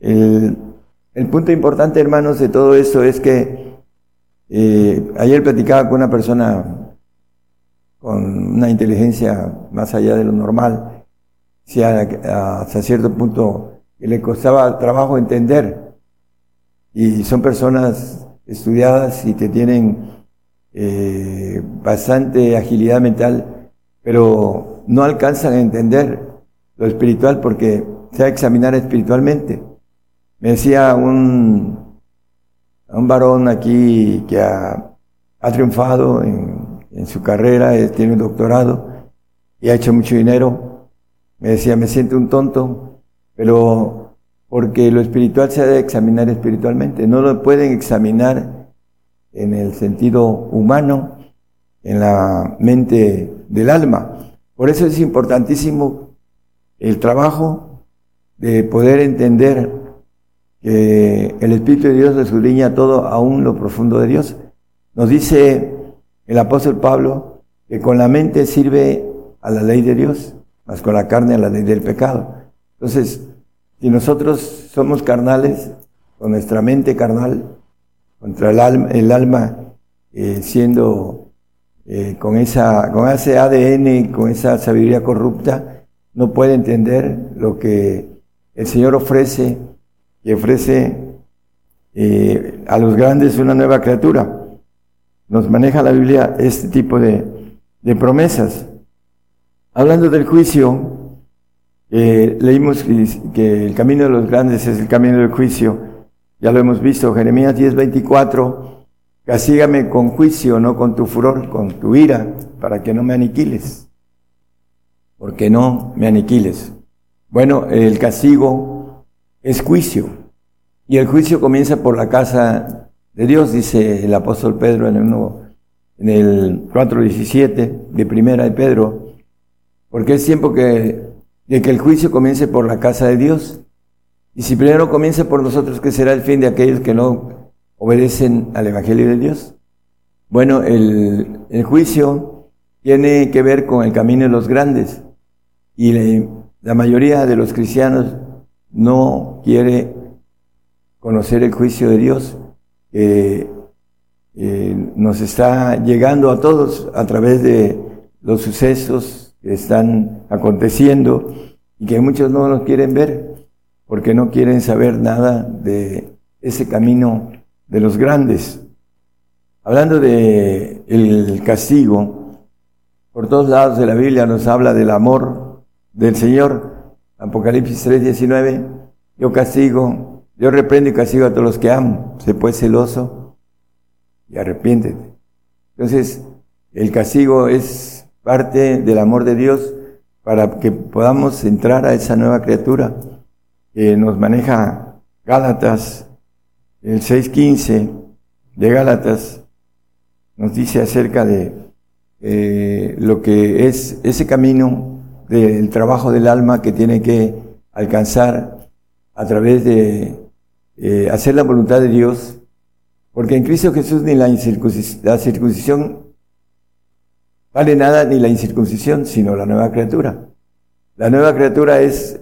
El, punto importante, hermanos, de todo esto es que eh, ayer platicaba con una persona con una inteligencia más allá de lo normal, si a- hasta cierto punto que le costaba trabajo entender. Y son personas estudiadas y que tienen eh, bastante agilidad mental, pero no alcanzan a entender lo espiritual porque se va a examinar espiritualmente. Me decía un, un varón aquí que ha, ha triunfado en, en su carrera, él tiene un doctorado y ha hecho mucho dinero. Me decía, me siento un tonto, pero porque lo espiritual se ha de examinar espiritualmente. No lo pueden examinar en el sentido humano, en la mente del alma. Por eso es importantísimo el trabajo de poder entender que el Espíritu de Dios escudriña todo aún lo profundo de Dios. Nos dice el apóstol Pablo que con la mente sirve a la ley de Dios, más con la carne a la ley del pecado. Entonces, si nosotros somos carnales, con nuestra mente carnal, contra el alma, el alma eh, siendo eh, con, esa, con ese ADN, con esa sabiduría corrupta, no puede entender lo que el Señor ofrece, y ofrece eh, a los grandes una nueva criatura. Nos maneja la Biblia este tipo de, de promesas. Hablando del juicio, eh, leímos que, que el camino de los grandes es el camino del juicio. Ya lo hemos visto, Jeremías 10:24, castígame con juicio, no con tu furor, con tu ira, para que no me aniquiles. Porque no me aniquiles. Bueno, el castigo es juicio. Y el juicio comienza por la casa de Dios, dice el apóstol Pedro en el, uno- en el 4.17 de primera de Pedro, porque es tiempo que, de que el juicio comience por la casa de Dios. Y si primero comienza por nosotros, ¿qué será el fin de aquellos que no obedecen al Evangelio de Dios? Bueno, el, el juicio tiene que ver con el camino de los grandes. Y le- la mayoría de los cristianos no quiere conocer el juicio de Dios que eh, nos está llegando a todos a través de los sucesos que están aconteciendo y que muchos no nos quieren ver porque no quieren saber nada de ese camino de los grandes. Hablando de el castigo, por todos lados de la Biblia nos habla del amor del Señor. Apocalipsis 3:19, yo castigo, yo reprendo y castigo a todos los que amo. Sé pues celoso y arrepiéntete. Entonces, el castigo es parte del amor de Dios para que podamos entrar a esa nueva criatura que nos maneja Gálatas, el 6.15 de Gálatas, nos dice acerca de eh, lo que es ese camino del trabajo del alma que tiene que alcanzar a través de eh, hacer la voluntad de Dios, porque en Cristo Jesús ni la, la circuncisión vale nada ni la incircuncisión, sino la nueva criatura. La nueva criatura es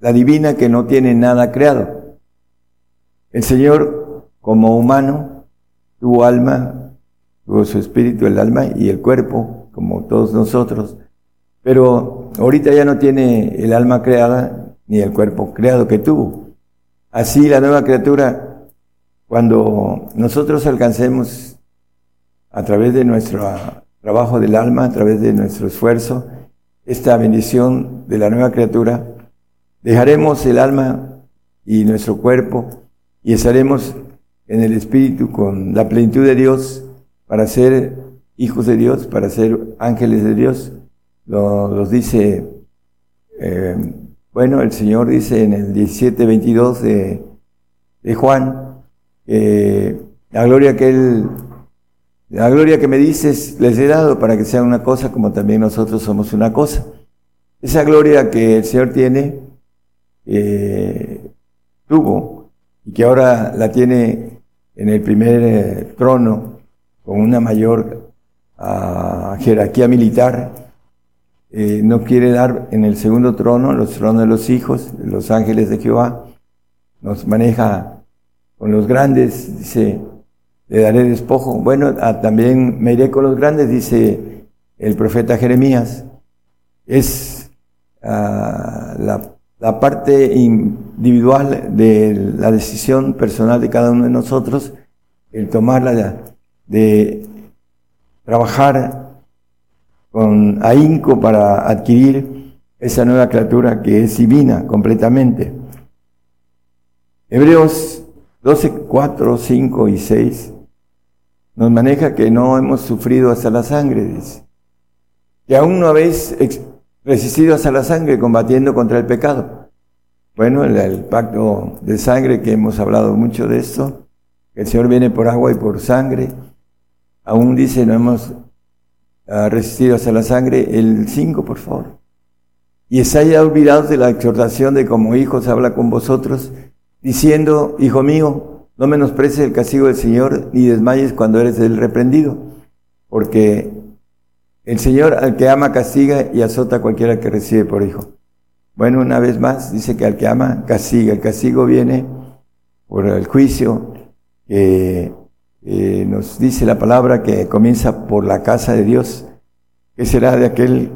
la divina que no tiene nada creado. El Señor, como humano, tuvo alma, tuvo su espíritu, el alma y el cuerpo, como todos nosotros. Pero ahorita ya no tiene el alma creada ni el cuerpo creado que tuvo. Así la nueva criatura, cuando nosotros alcancemos a través de nuestro trabajo del alma, a través de nuestro esfuerzo, esta bendición de la nueva criatura, dejaremos el alma y nuestro cuerpo y estaremos en el espíritu con la plenitud de Dios para ser hijos de Dios, para ser ángeles de Dios. Lo- los dice, eh, bueno, el Señor dice en el 17, 22 de, de Juan, la gloria que Él, la gloria que me dices les he dado para que sean una cosa como también nosotros somos una cosa. Esa gloria que el Señor tiene, eh, tuvo y que ahora la tiene en el primer eh, trono con una mayor ah, jerarquía militar, eh, no quiere dar en el segundo trono, los tronos de los hijos, los ángeles de Jehová, nos maneja con los grandes, dice, le daré despojo. Bueno, ah, también me iré con los grandes, dice el profeta Jeremías. Es ah, la parte individual de la decisión personal de cada uno de nosotros, el tomarla de trabajar con ahínco para adquirir esa nueva criatura que es divina completamente. Hebreos 12, 4, 5 y 6 nos maneja que no hemos sufrido hasta la sangre, dice. Que aún no habéis resistido hasta la sangre combatiendo contra el pecado. Bueno, el, el pacto de sangre que hemos hablado mucho de esto, que el Señor viene por agua y por sangre, aún dice no hemos ah, resistidos a la sangre. El 5, por favor. Y estáis olvidados de la exhortación de como hijos habla con vosotros, diciendo, Hijo mío, no menosprecies el castigo del Señor, ni desmayes cuando eres del reprendido, porque el Señor al que ama castiga y azota a cualquiera que recibe por hijo. Bueno, una vez más, dice que al que ama castiga. El castigo viene por el juicio eh, nos dice la palabra que comienza por la casa de Dios, que será de aquel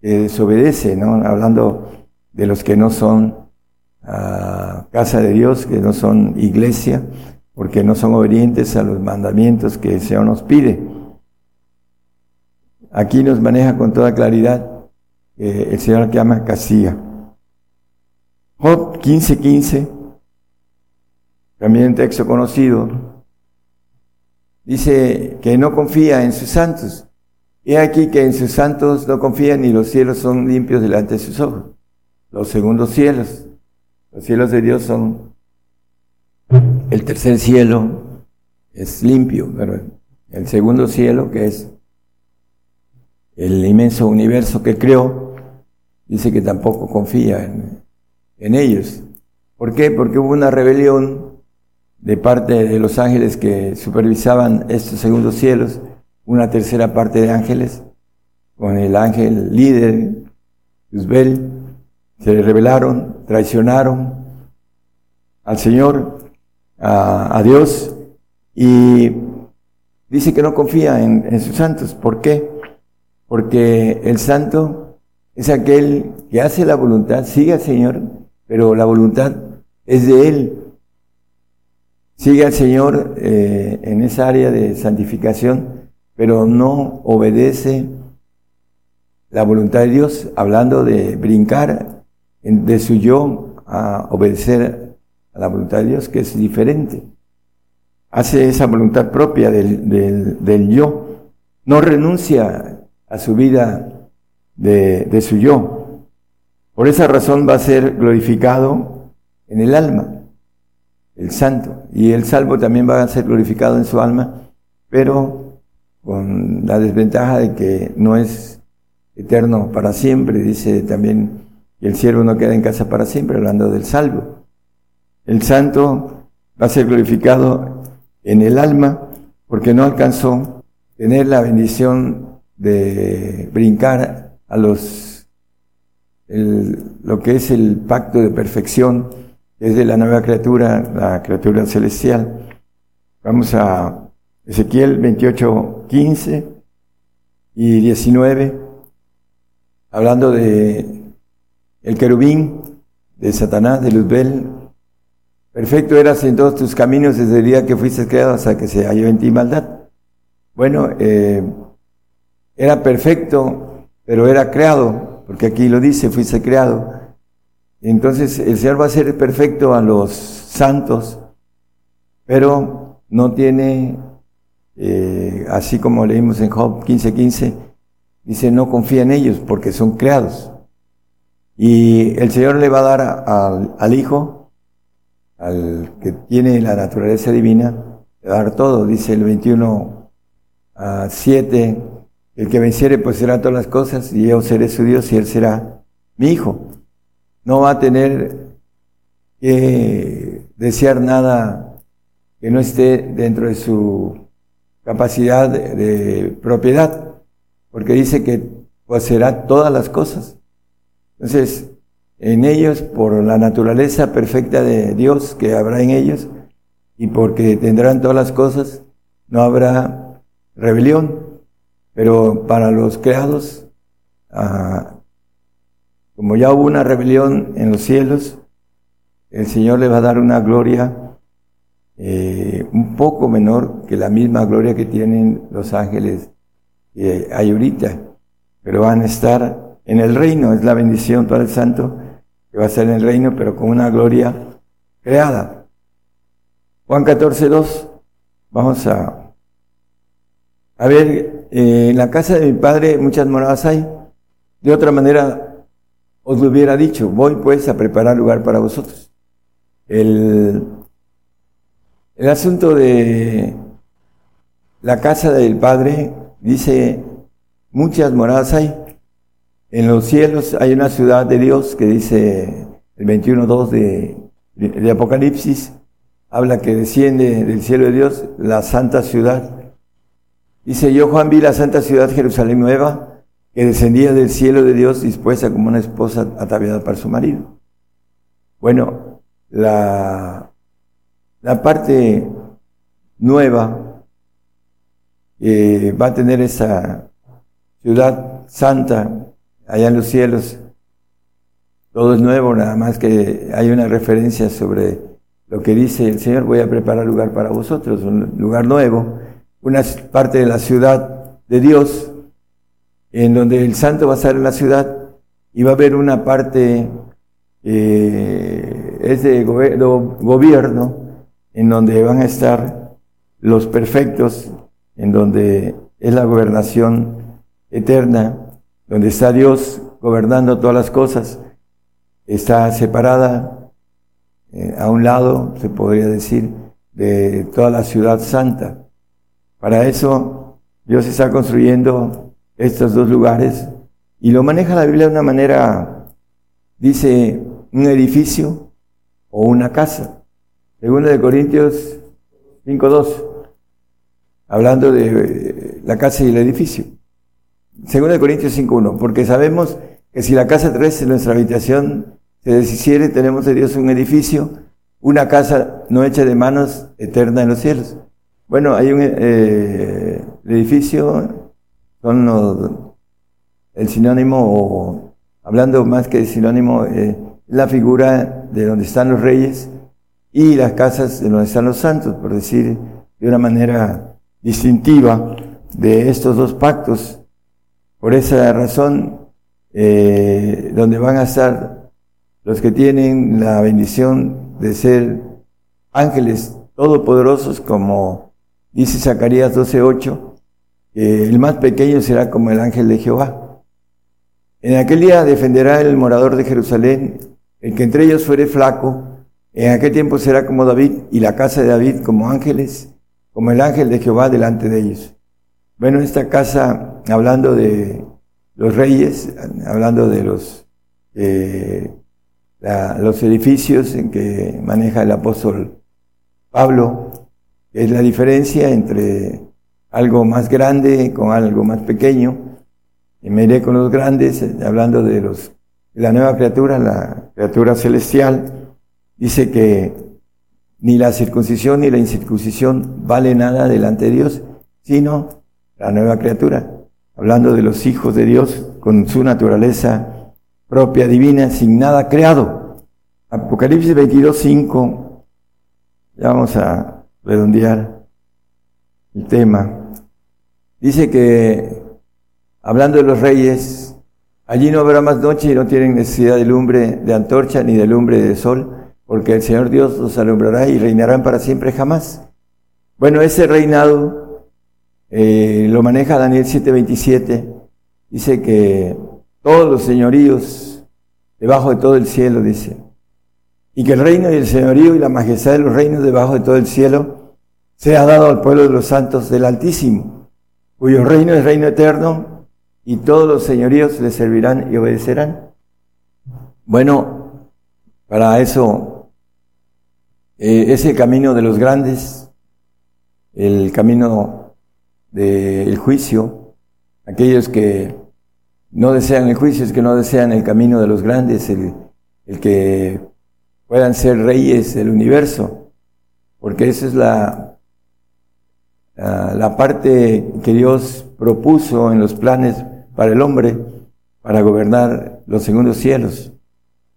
que desobedece, ¿no? Hablando de los que no son ah, casa de Dios, que no son iglesia, porque no son obedientes a los mandamientos que el Señor nos pide. Aquí nos maneja con toda claridad que el Señor que ama castiga. Job 15:15, también un texto conocido, dice que no confía en sus santos. He aquí que en sus santos no confía ni los cielos son limpios delante de sus ojos. Los segundos cielos, los cielos de Dios son el tercer cielo, es limpio, pero el segundo cielo, que es el inmenso universo que creó, dice que tampoco confía en, en ellos. ¿Por qué? Porque hubo una rebelión de parte de los ángeles que supervisaban estos segundos cielos, una tercera parte de ángeles, con el ángel líder, Luzbel, se rebelaron, traicionaron al Señor, a, Dios, y dice que no confía en, en sus santos. ¿Por qué? Porque el santo es aquel que hace la voluntad, sigue al Señor, pero la voluntad es de Él. Sigue al Señor eh, en esa área de santificación, pero no obedece la voluntad de Dios, hablando de brincar de su yo a obedecer a la voluntad de Dios, que es diferente. Hace esa voluntad propia del, del- del yo, no renuncia a su vida de, de su yo. Por esa razón va a ser glorificado en el alma, el santo. Y el salvo también va a ser glorificado en su alma, pero con la desventaja de que no es eterno para siempre. Dice también que el siervo no queda en casa para siempre, hablando del salvo. El santo va a ser glorificado en el alma porque no alcanzó tener la bendición de brincar a los el- lo que es el pacto de perfección, que es de la nueva criatura, la criatura celestial. Vamos a Ezequiel 28, 15 y 19, hablando de el querubín de Satanás, de Luzbel. Perfecto eras en todos tus caminos desde el día que fuiste creado hasta que se halló en ti maldad. Bueno, eh, era perfecto, pero era creado, porque aquí lo dice, fuiste creado. Entonces el Señor va a ser perfecto a los santos, pero no tiene, eh, así como leímos en Job 15:15, dice no confía en ellos porque son creados. Y el Señor le va a dar al, Hijo, al que tiene la naturaleza divina, le va a dar todo, dice el 21 a 7, el que venciere pues será todas las cosas y yo seré su Dios y él será mi hijo. No va a tener que desear nada que no esté dentro de su capacidad de, propiedad, porque dice que poseerá todas las cosas. Entonces, en ellos, por la naturaleza perfecta de Dios que habrá en ellos, y porque tendrán todas las cosas, no habrá rebelión. Pero para los creados, ah, como ya hubo una rebelión en los cielos, el Señor le va a dar una gloria eh, un poco menor que la misma gloria que tienen los ángeles que hay ahorita, pero van a estar en el reino, es la bendición para el santo, que va a estar en el reino, pero con una gloria creada. Juan 14, 2, vamos a, a ver, eh, en la casa de mi padre muchas moradas hay, de otra manera os lo hubiera dicho, voy pues a preparar lugar para vosotros. El, el asunto de la casa del Padre, dice muchas moradas hay. En los cielos hay una ciudad de Dios que dice el 21.2 de, de Apocalipsis, habla que desciende del cielo de Dios la santa ciudad. Dice, yo Juan vi la santa ciudad Jerusalén nueva, que descendía del cielo de Dios dispuesta como una esposa ataviada para su marido. Bueno, la, la parte nueva eh, va a tener esa ciudad santa allá en los cielos. Todo es nuevo, nada más que hay una referencia sobre lo que dice el Señor, voy a preparar lugar para vosotros, un lugar nuevo, una parte de la ciudad de Dios, en donde el santo va a estar en la ciudad y va a haber una parte, eh, es de gobe- gobierno, en donde van a estar los perfectos, en donde es la gobernación eterna, donde está Dios gobernando todas las cosas, está separada eh, a un lado, se podría decir, de toda la ciudad santa. Para eso Dios está construyendo estos dos lugares y lo maneja la Biblia de una manera, dice, un edificio o una casa. Segundo de Corintios 5.2, hablando de eh, la casa y el edificio. Segundo de Corintios 5.1, porque sabemos que si la casa terrestre, nuestra habitación, se deshiciere, tenemos de Dios un edificio, una casa no hecha de manos, eterna en los cielos. Bueno, hay un eh, edificio, son los- el sinónimo, o hablando más que de sinónimo, eh, la figura de donde están los reyes y las casas de donde están los santos, por decir de una manera distintiva de estos dos pactos. Por esa razón, eh, donde van a estar los que tienen la bendición de ser ángeles todopoderosos, como dice Zacarías 12:8, que el más pequeño será como el ángel de Jehová. En aquel día defenderá el morador de Jerusalén, el que entre ellos fuere flaco, en aquel tiempo será como David y la casa de David como ángeles, como el ángel de Jehová delante de ellos. Bueno, esta casa, hablando de los reyes, hablando de los, eh, los edificios en que maneja el apóstol Pablo, es la diferencia entre algo más grande con algo más pequeño. Y me iré con los grandes, eh, hablando de los la nueva criatura, la criatura celestial. Dice que ni la circuncisión ni la incircuncisión vale nada delante de Dios, sino la nueva criatura. Hablando de los hijos de Dios con su naturaleza propia divina, sin nada creado. Apocalipsis 22, 5. Ya vamos a redondear el tema. Dice que, hablando de los reyes, allí no habrá más noche y no tienen necesidad de lumbre de antorcha ni de lumbre de sol, porque el Señor Dios los alumbrará y reinarán para siempre jamás. Bueno, ese reinado eh, lo maneja Daniel 7:27. Dice que todos los señoríos debajo de todo el cielo, dice, y que el reino y el señorío y la majestad de los reinos debajo de todo el cielo sea dado al pueblo de los santos del Altísimo, cuyo reino es reino eterno y todos los señoríos le servirán y obedecerán. Bueno, para eso eh, es el camino de los grandes, el camino del juicio, aquellos que no desean el juicio, es que no desean el camino de los grandes, el, el que puedan ser reyes del universo, porque esa es la, la, la parte que Dios propuso en los planes para el hombre, para gobernar los segundos cielos.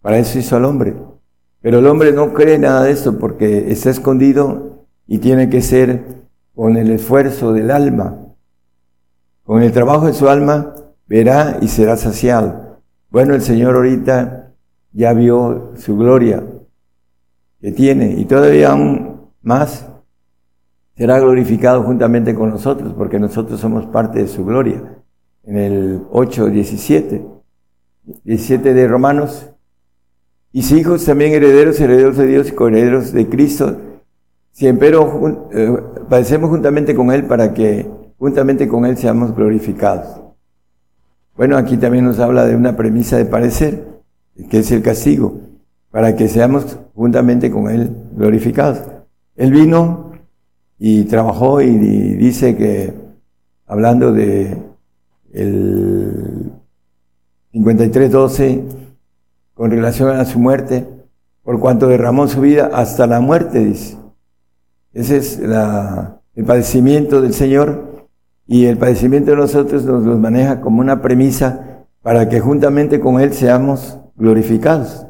Para eso hizo al hombre. Pero el hombre no cree nada de esto porque está escondido y tiene que ser con el esfuerzo del alma. Con el trabajo de su alma verá y será saciado. Bueno, el Señor ahorita ya vio su gloria que tiene y todavía aún más será glorificado juntamente con nosotros porque nosotros somos parte de su gloria. En el 8, 17, 17 de Romanos, y si hijos también herederos, herederos de Dios y coherederos de Cristo, si empero eh, padecemos juntamente con Él para que juntamente con Él seamos glorificados. Bueno, aquí también nos habla de una premisa de parecer, que es el castigo, para que seamos juntamente con Él glorificados. Él vino y trabajó y, dice que, hablando de el 53.12, con relación a su muerte, por cuanto derramó su vida hasta la muerte, dice. Ese es el padecimiento del Señor y el padecimiento de nosotros nos los maneja como una premisa para que juntamente con Él seamos glorificados.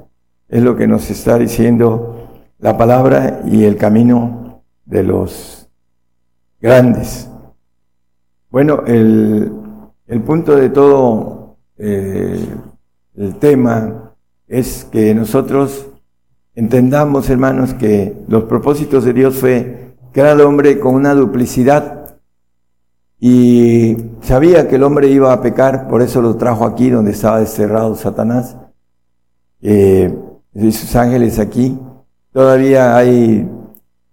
Es lo que nos está diciendo la palabra y el camino de los grandes. Bueno, el, el punto de todo eh, el tema es que nosotros entendamos, hermanos, que los propósitos de Dios fue crear al hombre con una duplicidad y sabía que el hombre iba a pecar, por eso lo trajo aquí donde estaba desterrado Satanás eh, y sus ángeles aquí. Todavía hay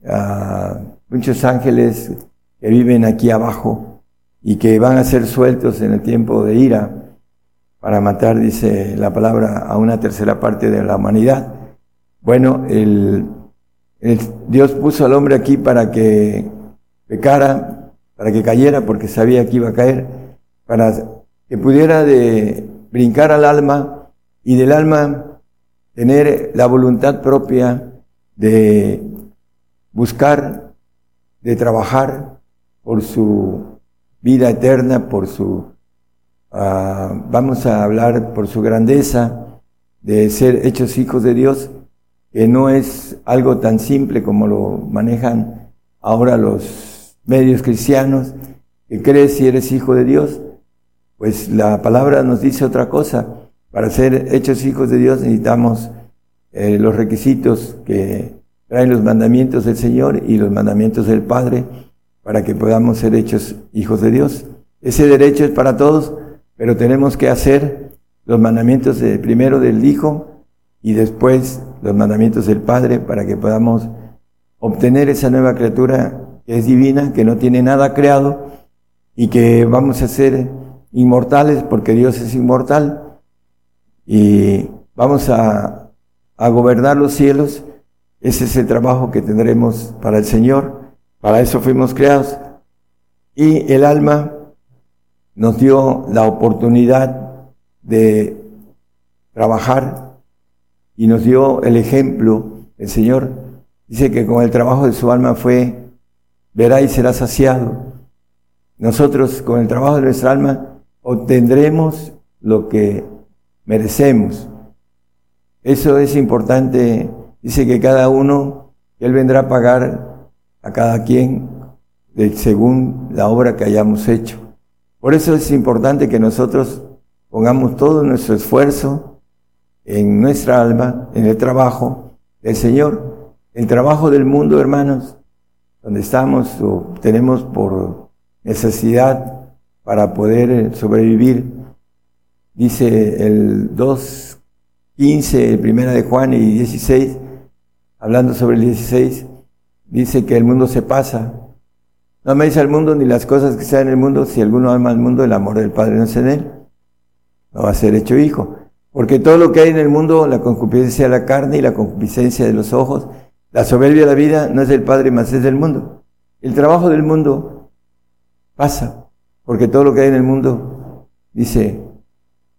ah, muchos ángeles que viven aquí abajo y que van a ser sueltos en el tiempo de ira para matar, dice la palabra, a una tercera parte de la humanidad. Bueno, el, el- Dios puso al hombre aquí para que pecara, para que cayera, porque sabía que iba a caer, para que pudiera de brincar al alma y del alma tener la voluntad propia de buscar, de trabajar por su vida eterna, por su, ah, vamos a hablar por su grandeza, de ser hechos hijos de Dios, que no es algo tan simple como lo manejan ahora los medios cristianos, que crees si eres hijo de Dios, pues la palabra nos dice otra cosa. Para ser hechos hijos de Dios necesitamos eh, los requisitos que traen los mandamientos del Señor y los mandamientos del Padre para que podamos ser hechos hijos de Dios. Ese derecho es para todos, pero tenemos que hacer los mandamientos primero del Hijo y después los mandamientos del Padre para que podamos obtener esa nueva criatura que es divina, que no tiene nada creado y que vamos a ser inmortales porque Dios es inmortal y vamos a, a gobernar los cielos. Ese es el trabajo que tendremos para el Señor. Para eso fuimos creados. Y el alma nos dio la oportunidad de trabajar y nos dio el ejemplo. El Señor dice que con el trabajo de su alma fue, verá y será saciado. Nosotros con el trabajo de nuestra alma obtendremos lo que merecemos. Eso es importante. Dice que cada uno, Él vendrá a pagar a cada quien según la obra que hayamos hecho. Por eso es importante que nosotros pongamos todo nuestro esfuerzo en nuestra alma, en el trabajo del Señor. El trabajo del mundo, hermanos, donde estamos o tenemos por necesidad para poder eh, sobrevivir. Dice el 2, 15, el primera de Juan y 16, hablando sobre el 16, dice que el mundo se pasa. No améis al mundo ni las cosas que sean en el mundo. Si alguno ama al mundo, el amor del Padre no es en él. No va a ser hecho hijo. Porque todo lo que hay en el mundo, la concupiscencia de la carne y la concupiscencia de los ojos, la soberbia de la vida, no es del Padre, más es del mundo. El trabajo del mundo pasa. Porque todo lo que hay en el mundo, dice,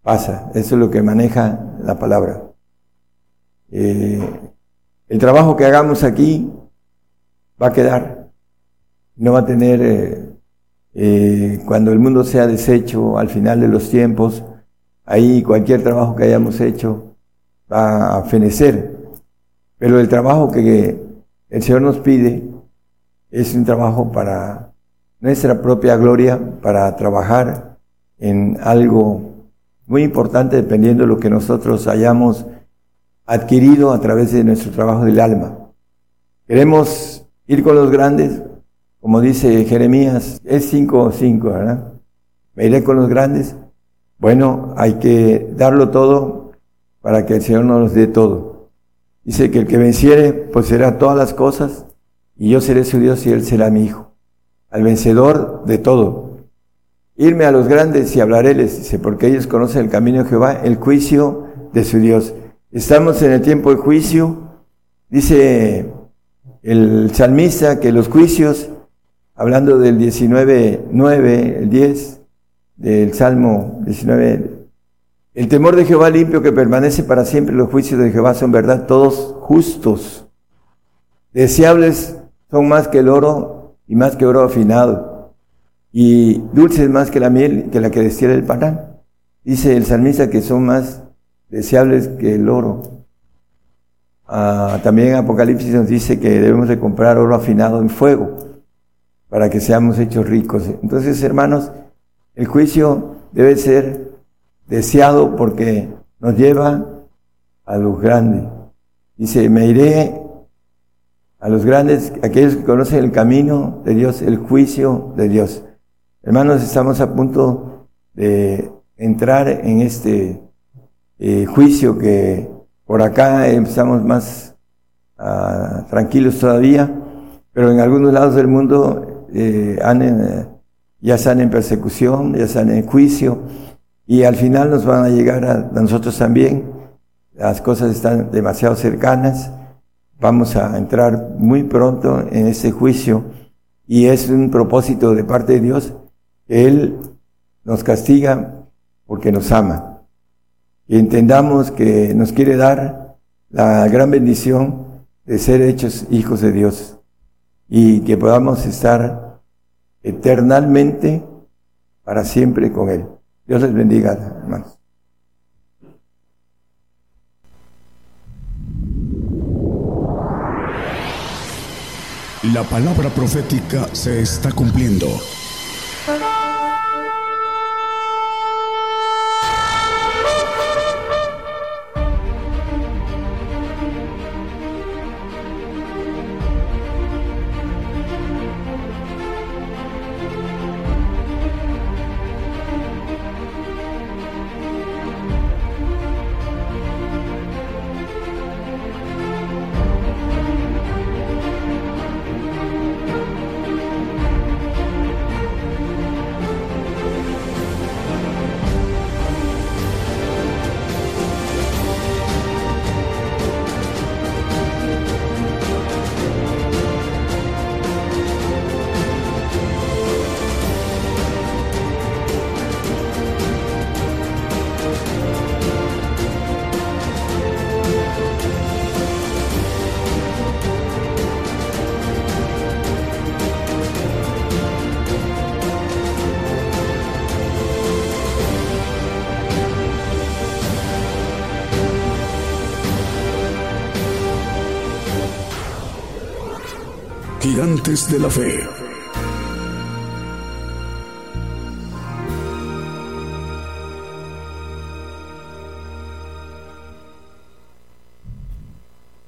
pasa. Eso es lo que maneja la palabra. Eh, el trabajo que hagamos aquí va a quedar. No va a tener, eh, eh, cuando el mundo sea deshecho al final de los tiempos, ahí cualquier trabajo que hayamos hecho va a fenecer. Pero el trabajo que el Señor nos pide es un trabajo para nuestra propia gloria, para trabajar en algo muy importante dependiendo de lo que nosotros hayamos adquirido a través de nuestro trabajo del alma. Queremos ir con los grandes, como dice Jeremías, es 5 o 5, ¿verdad? Me iré con los grandes. Bueno, hay que darlo todo para que el Señor nos dé todo. Dice que el que venciere poseerá todas las cosas y yo seré su Dios y él será mi hijo. Al vencedor de todo. irme a los grandes y hablaréles, dice, porque ellos conocen el camino de Jehová, el juicio de su Dios. Estamos en el tiempo de juicio, dice el salmista que los juicios, hablando del 19, 9, el 10, del Salmo 19, el temor de Jehová limpio que permanece para siempre, los juicios de Jehová son verdad, todos justos. Deseables son más que el oro y más que oro afinado, y dulces más que la miel que la que destiela el panal. Dice el salmista que son más deseables que el oro. Ah, también Apocalipsis nos dice que debemos de comprar oro afinado en fuego para que seamos hechos ricos. Entonces, hermanos, el juicio debe ser deseado porque nos lleva a los grandes. Dice, me iré a los grandes, aquellos que conocen el camino de Dios, el juicio de Dios. Hermanos, estamos a punto de entrar en este eh, juicio que por acá estamos más ah, tranquilos todavía, pero en algunos lados del mundo eh, han, eh, ya están en persecución, ya están en juicio, y al final nos van a llegar a, nosotros también. Las cosas están demasiado cercanas, vamos a entrar muy pronto en ese juicio, y es un propósito de parte de Dios Él nos castiga porque nos ama y entendamos que nos quiere dar la gran bendición de ser hechos hijos de Dios y que podamos estar eternamente para siempre con Él. Dios les bendiga, hermanos. La palabra profética se está cumpliendo. Gigantes de la fe.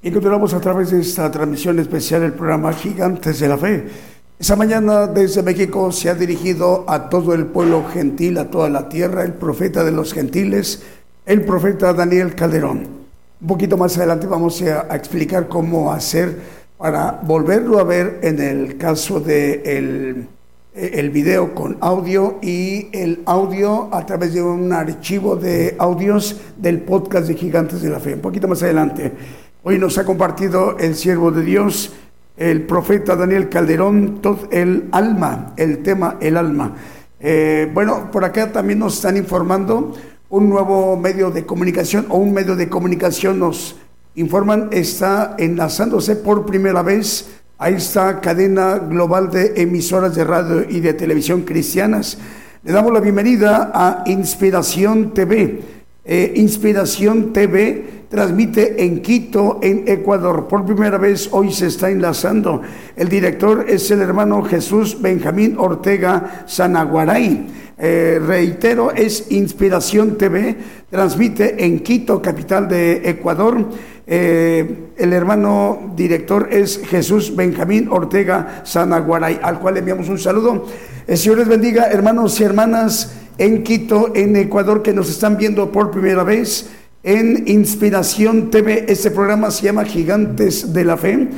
Y continuamos a través de esta transmisión especial del programa Gigantes de la Fe. Esa mañana desde México se ha dirigido a todo el pueblo gentil, a toda la tierra, el profeta de los gentiles, el profeta Daniel Calderón. Un poquito más adelante vamos a, a explicar cómo hacer para volverlo a ver en el caso de el, el video con audio y el audio a través de un archivo de audios del podcast de Gigantes de la Fe. Un poquito más adelante. Hoy nos ha compartido el siervo de Dios, el profeta Daniel Calderón, todo el alma, el tema el alma. Eh, bueno, por acá también nos están informando un nuevo medio de comunicación o un medio de comunicación nos informan está enlazándose por primera vez a esta cadena global de emisoras de radio y de televisión cristianas. Le damos la bienvenida a Inspiración TV. Eh, Inspiración TV transmite en Quito, en Ecuador. Por primera vez hoy se está enlazando. El director es el hermano Jesús Benjamín Ortega Sanaguaray. Eh, reitero, es Inspiración TV, transmite en Quito, capital de Ecuador. Eh, el hermano director es Jesús Benjamín Ortega Sanaguaray, al cual enviamos un saludo. El Señor les bendiga, hermanos y hermanas en Quito, en Ecuador, que nos están viendo por primera vez en Inspiración TV. Este programa se llama Gigantes de la Fe.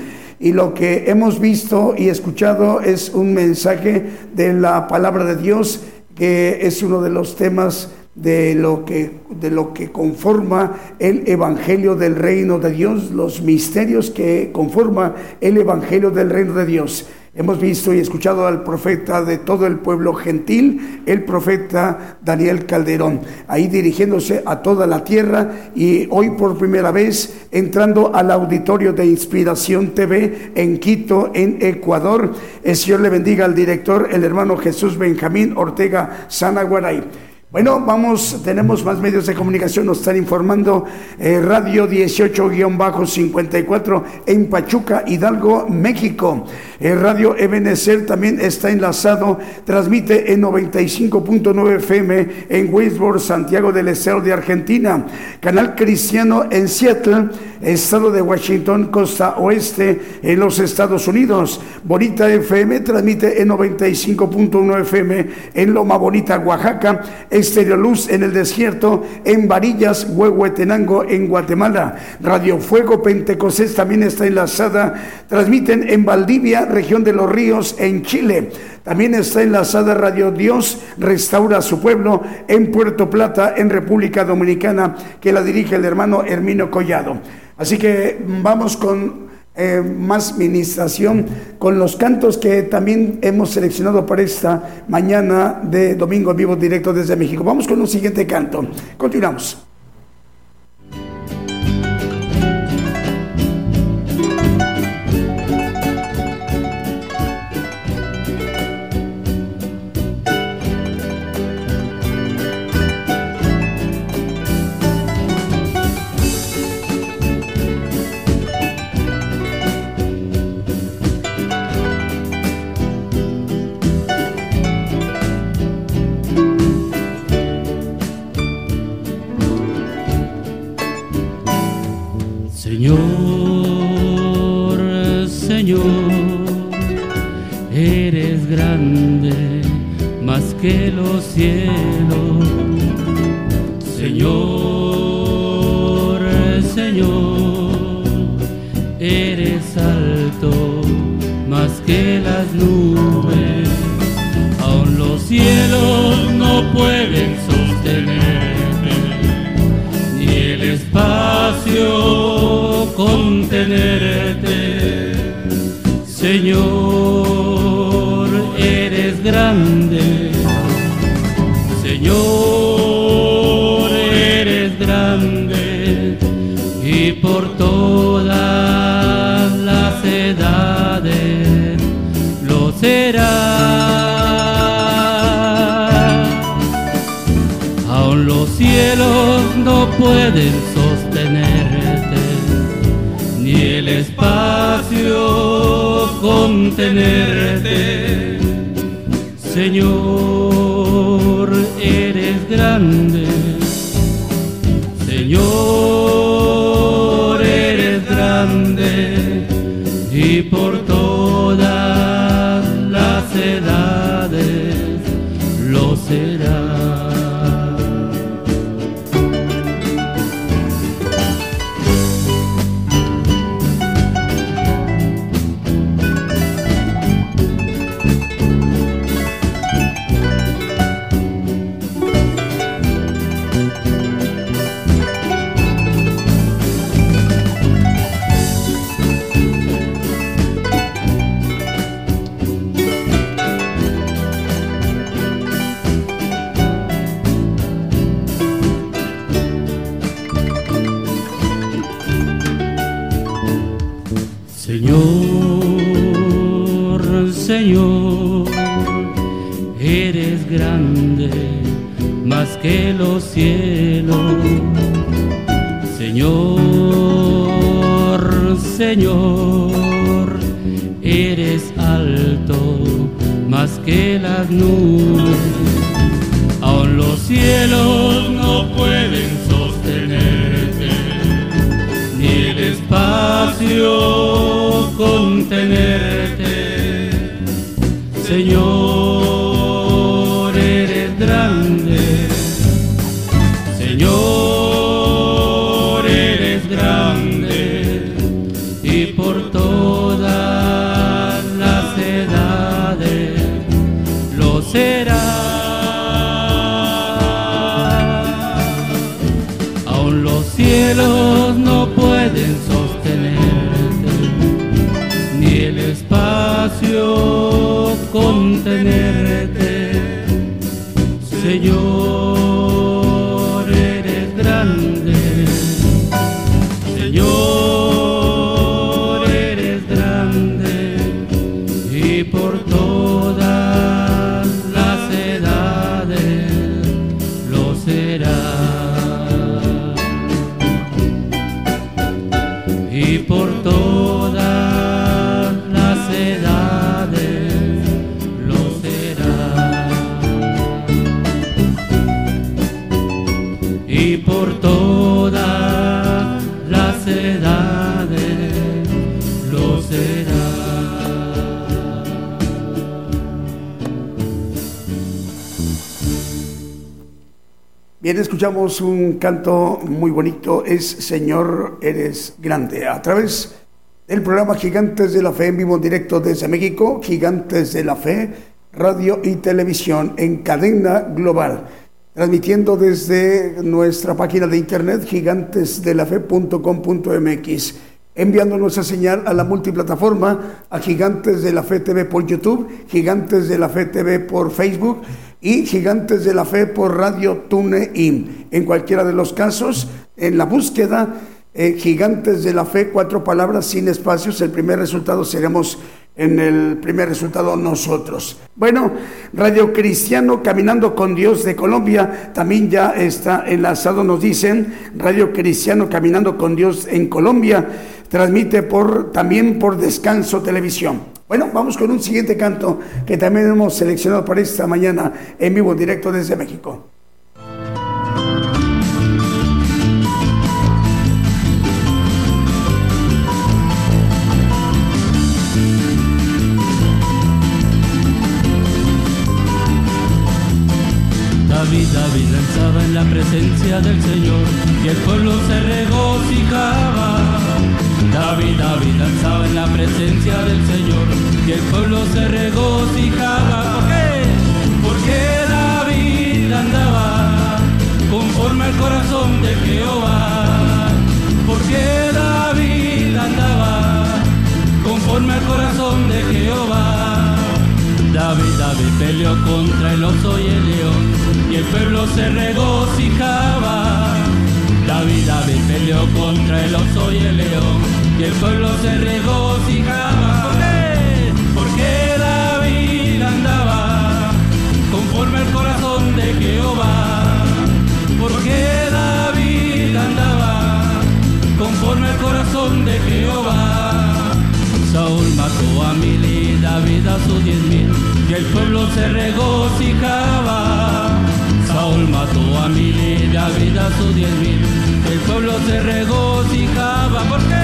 Y lo que hemos visto y escuchado es un mensaje de la palabra de Dios que es uno de los temas de lo que de lo que conforma el evangelio del reino de Dios, los misterios que conforma el evangelio del reino de Dios. Hemos visto y escuchado al profeta de todo el pueblo gentil, el profeta Daniel Calderón, ahí dirigiéndose a toda la tierra y hoy por primera vez entrando al auditorio de Inspiración TV en Quito, en Ecuador. El Señor le bendiga al director, el hermano Jesús Benjamín Ortega Sanaguaray. Bueno, vamos, tenemos más medios de comunicación, nos están informando eh, Radio 18-54 en Pachuca, Hidalgo, México. Eh, Radio Ebenezer también está enlazado, transmite en 95.9 FM en Westboro, Santiago del Estero de Argentina. Canal Cristiano en Seattle, estado de Washington, costa oeste en los Estados Unidos. Bonita FM transmite en 95.1 FM en Loma Bonita, Oaxaca. Luz en el desierto, en Varillas, Huehuetenango, en Guatemala. Radio Fuego Pentecostés también está enlazada. Transmiten en Valdivia, región de los ríos, en Chile. También está enlazada Radio Dios Restaura a su pueblo en Puerto Plata, en República Dominicana, que la dirige el hermano Hermino Collado. Así que vamos con eh, más ministración con los cantos que también hemos seleccionado para esta mañana de domingo en vivo directo desde México. Vamos con un siguiente canto. Continuamos. Señor, Señor, eres grande más que los cielos. Señor, Señor, eres alto más que las nubes. Aun los cielos no pueden sostenerte ni el espacio contenerte. Señor, eres grande. Señor, eres grande y por todas las edades lo será. Aun los cielos no pueden contenerte. Señor, eres grande. Los cielos. Señor, Señor, eres alto más que las nubes. Aun los cielos no pueden sostenerte ni el espacio contenerte. Señor, escuchamos un canto muy bonito, es Señor, eres grande. A través del programa Gigantes de la Fe en vivo directo desde México, Gigantes de la Fe, radio y televisión en cadena global, transmitiendo desde nuestra página de internet gigantesdelafe.com.mx, enviando nuestra señal a la multiplataforma, a Gigantes de la Fe TV por YouTube, Gigantes de la Fe TV por Facebook y Gigantes de la Fe por Radio TuneIn. En cualquiera de los casos, en la búsqueda, eh, Gigantes de la Fe, cuatro palabras sin espacios, el primer resultado seremos en el primer resultado nosotros. Bueno, Radio Cristiano Caminando con Dios de Colombia también ya está enlazado, nos dicen, Radio Cristiano Caminando con Dios en Colombia, transmite por también por Descanso Televisión. Bueno, vamos con un siguiente canto que también hemos seleccionado para esta mañana en vivo, directo desde México. Del Señor y el pueblo se regocijaba. David, David danzaba en la presencia del Señor y el pueblo se regocijaba. ¿Por qué? Porque David andaba conforme al corazón de Jehová. Porque David andaba conforme al corazón de Jehová. David, David peleó contra el oso y el león y el pueblo se regocijaba. David, David peleó contra el oso y el león y el pueblo se regocijaba. ¿Por qué? Porque David andaba conforme al corazón de Jehová. Porque David andaba conforme al corazón de Jehová. Saúl mató a mil y David a sus diez mil y el pueblo se regocijaba. Saúl mató a mil y David a sus diez mil el pueblo se regocijaba. Porque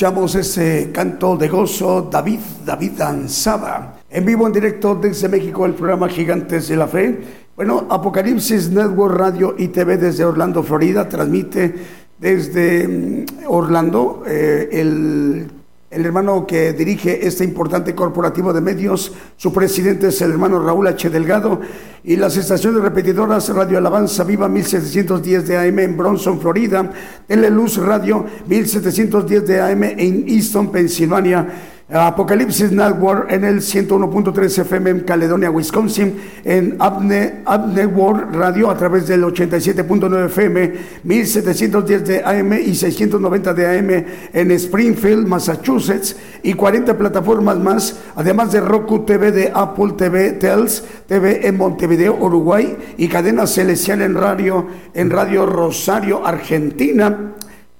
escuchamos ese canto de gozo, David, David danzaba. En vivo, en directo desde México, el programa Gigantes de la Fe. Bueno, Apocalipsis Network Radio y TV desde Orlando, Florida, transmite desde mm, Orlando eh, el, el hermano que dirige este importante corporativo de medios. Su presidente es el hermano Raúl H. Delgado. Y las estaciones repetidoras Radio Alabanza Viva 1710 de AM en Bronson, Florida. Teleluz Radio 1710 de AM en Easton, Pensilvania. Apocalipsis Network en el 101.3 FM en Caledonia, Wisconsin, en Abne, Abne World Radio a través del 87.9 FM, 1710 de AM y 690 de AM en Springfield, Massachusetts, y 40 plataformas más, además de Roku TV de Apple TV, Tels TV en Montevideo, Uruguay, y cadena celestial en radio, en Radio Rosario, Argentina.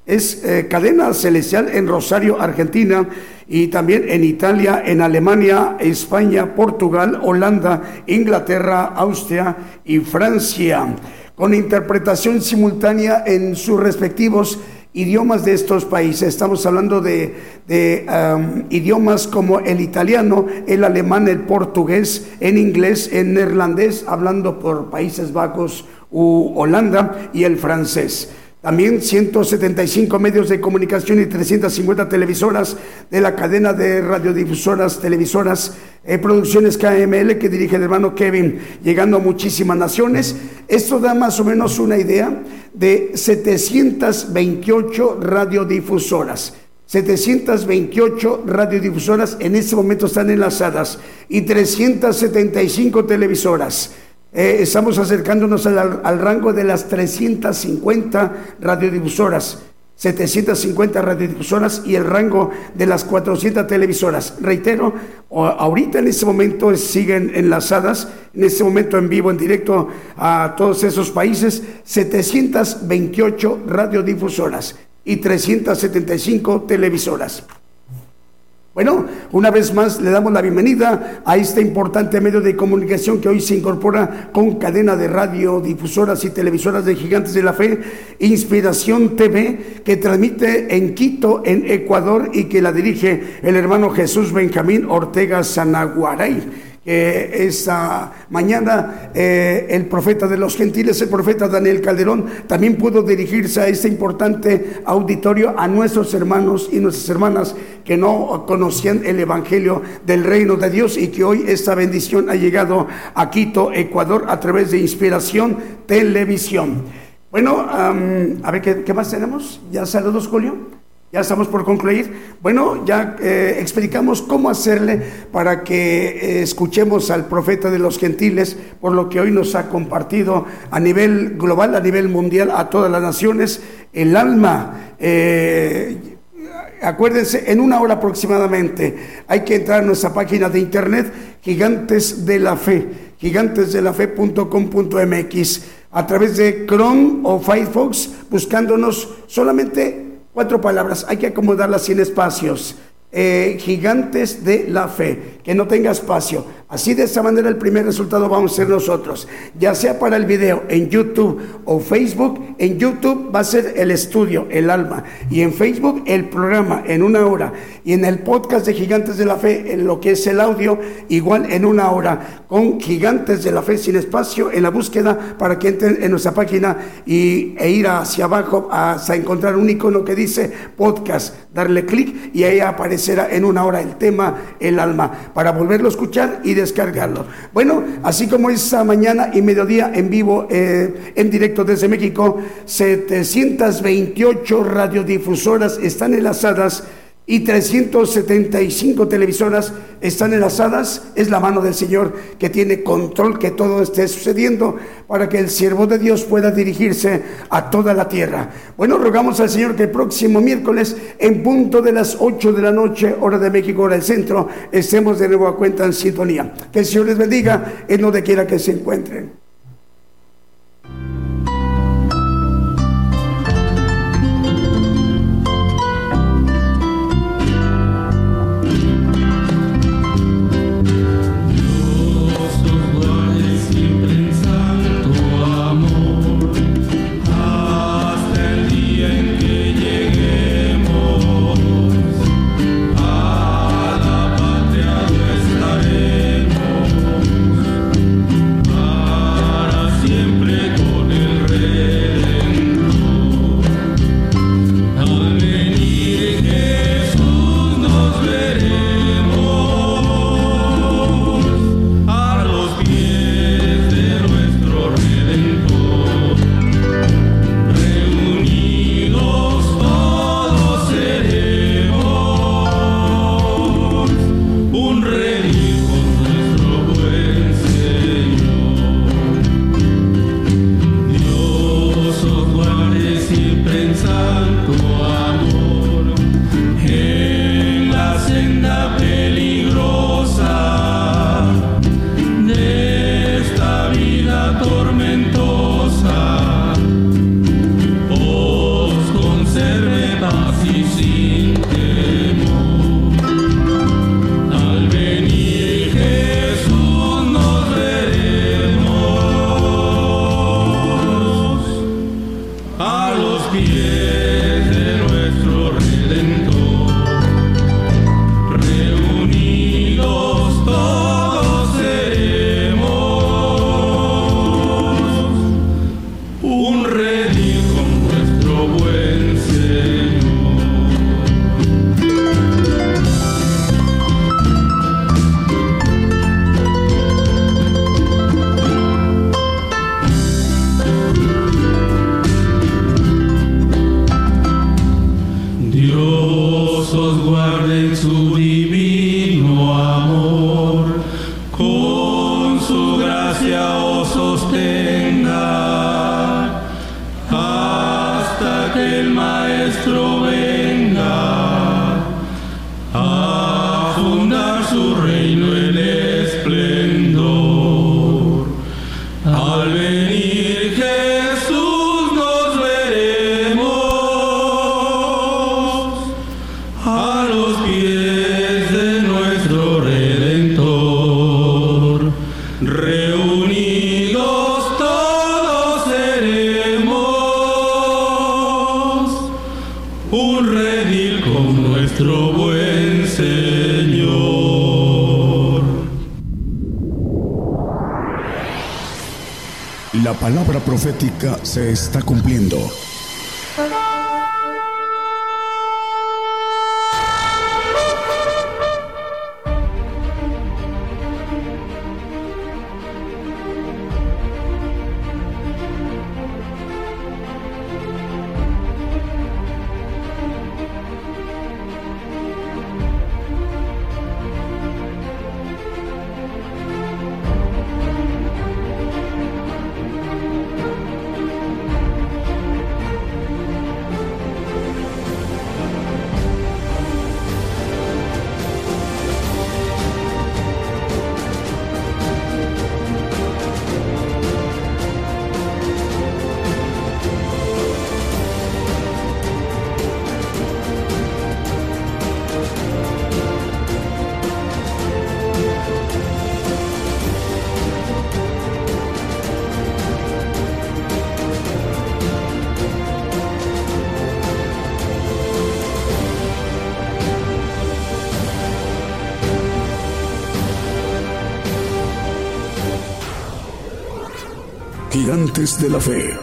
Es eh, cadena celestial en Rosario, Argentina, y también en Italia, en Alemania, España, Portugal, Holanda, Inglaterra, Austria y Francia, con interpretación simultánea en sus respectivos idiomas de estos países. Estamos hablando de, um, idiomas como el italiano, el alemán, el portugués, en inglés, en neerlandés, hablando por Países Bajos u Holanda, y el francés. También 175 medios de comunicación y 350 televisoras de la cadena de radiodifusoras, televisoras, eh, producciones KML que dirige el hermano Kevin, llegando a muchísimas naciones. Esto da más o menos una idea de 728 radiodifusoras. 728 radiodifusoras en este momento están enlazadas y 375 televisoras. Eh, estamos acercándonos al, al, rango de las 350 radiodifusoras, 750 radiodifusoras y el rango de las 400 televisoras. Reitero, ahorita en este momento siguen enlazadas, en este momento en vivo, en directo a todos esos países, 728 radiodifusoras y 375 televisoras. Bueno, una vez más le damos la bienvenida a este importante medio de comunicación que hoy se incorpora con cadena de radio, difusoras y televisoras de Gigantes de la Fe, Inspiración TV, que transmite en Quito, en Ecuador, y que la dirige el hermano Jesús Benjamín Ortega Sanaguaray que esta mañana eh, el profeta de los gentiles, el profeta Daniel Calderón, también pudo dirigirse a este importante auditorio a nuestros hermanos y nuestras hermanas que no conocían el Evangelio del reino de Dios y que hoy esta bendición ha llegado a Quito, Ecuador, a través de Inspiración Televisión. Bueno, um, a ver, ¿qué, ¿qué más tenemos? ¿Ya saludos, Julio? Ya estamos por concluir. Bueno, ya eh, explicamos cómo hacerle para que eh, escuchemos al profeta de los gentiles, por lo que hoy nos ha compartido a nivel global, a nivel mundial, a todas las naciones, el alma. Eh, acuérdense, en una hora aproximadamente hay que entrar a nuestra página de internet, Gigantes de la Fe, gigantesdelafe.com.mx, a través de Chrome o Firefox, buscándonos solamente Cuatro palabras, hay que acomodarlas sin espacios. Eh, gigantes de la fe, que no tenga espacio. Así de esta manera el primer resultado vamos a ser nosotros, ya sea para el video en YouTube o Facebook. En YouTube va a ser el estudio, el alma, y en Facebook el programa en una hora, y en el podcast de Gigantes de la Fe, en lo que es el audio, igual en una hora, con Gigantes de la Fe sin espacio en la búsqueda para que entren en nuestra página y, e ir hacia abajo hasta encontrar un icono que dice podcast, darle clic y ahí aparecerá en una hora el tema, el alma, para volverlo a escuchar y descargarlo. Bueno, así como esta mañana y mediodía en vivo, eh, en directo desde México, 728 radiodifusoras están enlazadas y 375 televisoras están enlazadas. Es la mano del Señor que tiene control que todo esté sucediendo para que el siervo de Dios pueda dirigirse a toda la tierra. Bueno, rogamos al Señor que el próximo miércoles, en punto de las 8 de la noche, hora de México, hora del centro, estemos de nuevo a cuenta en sintonía. Que el Señor les bendiga en donde quiera que se encuentren. Se está cumpliendo. Gigantes de la fe.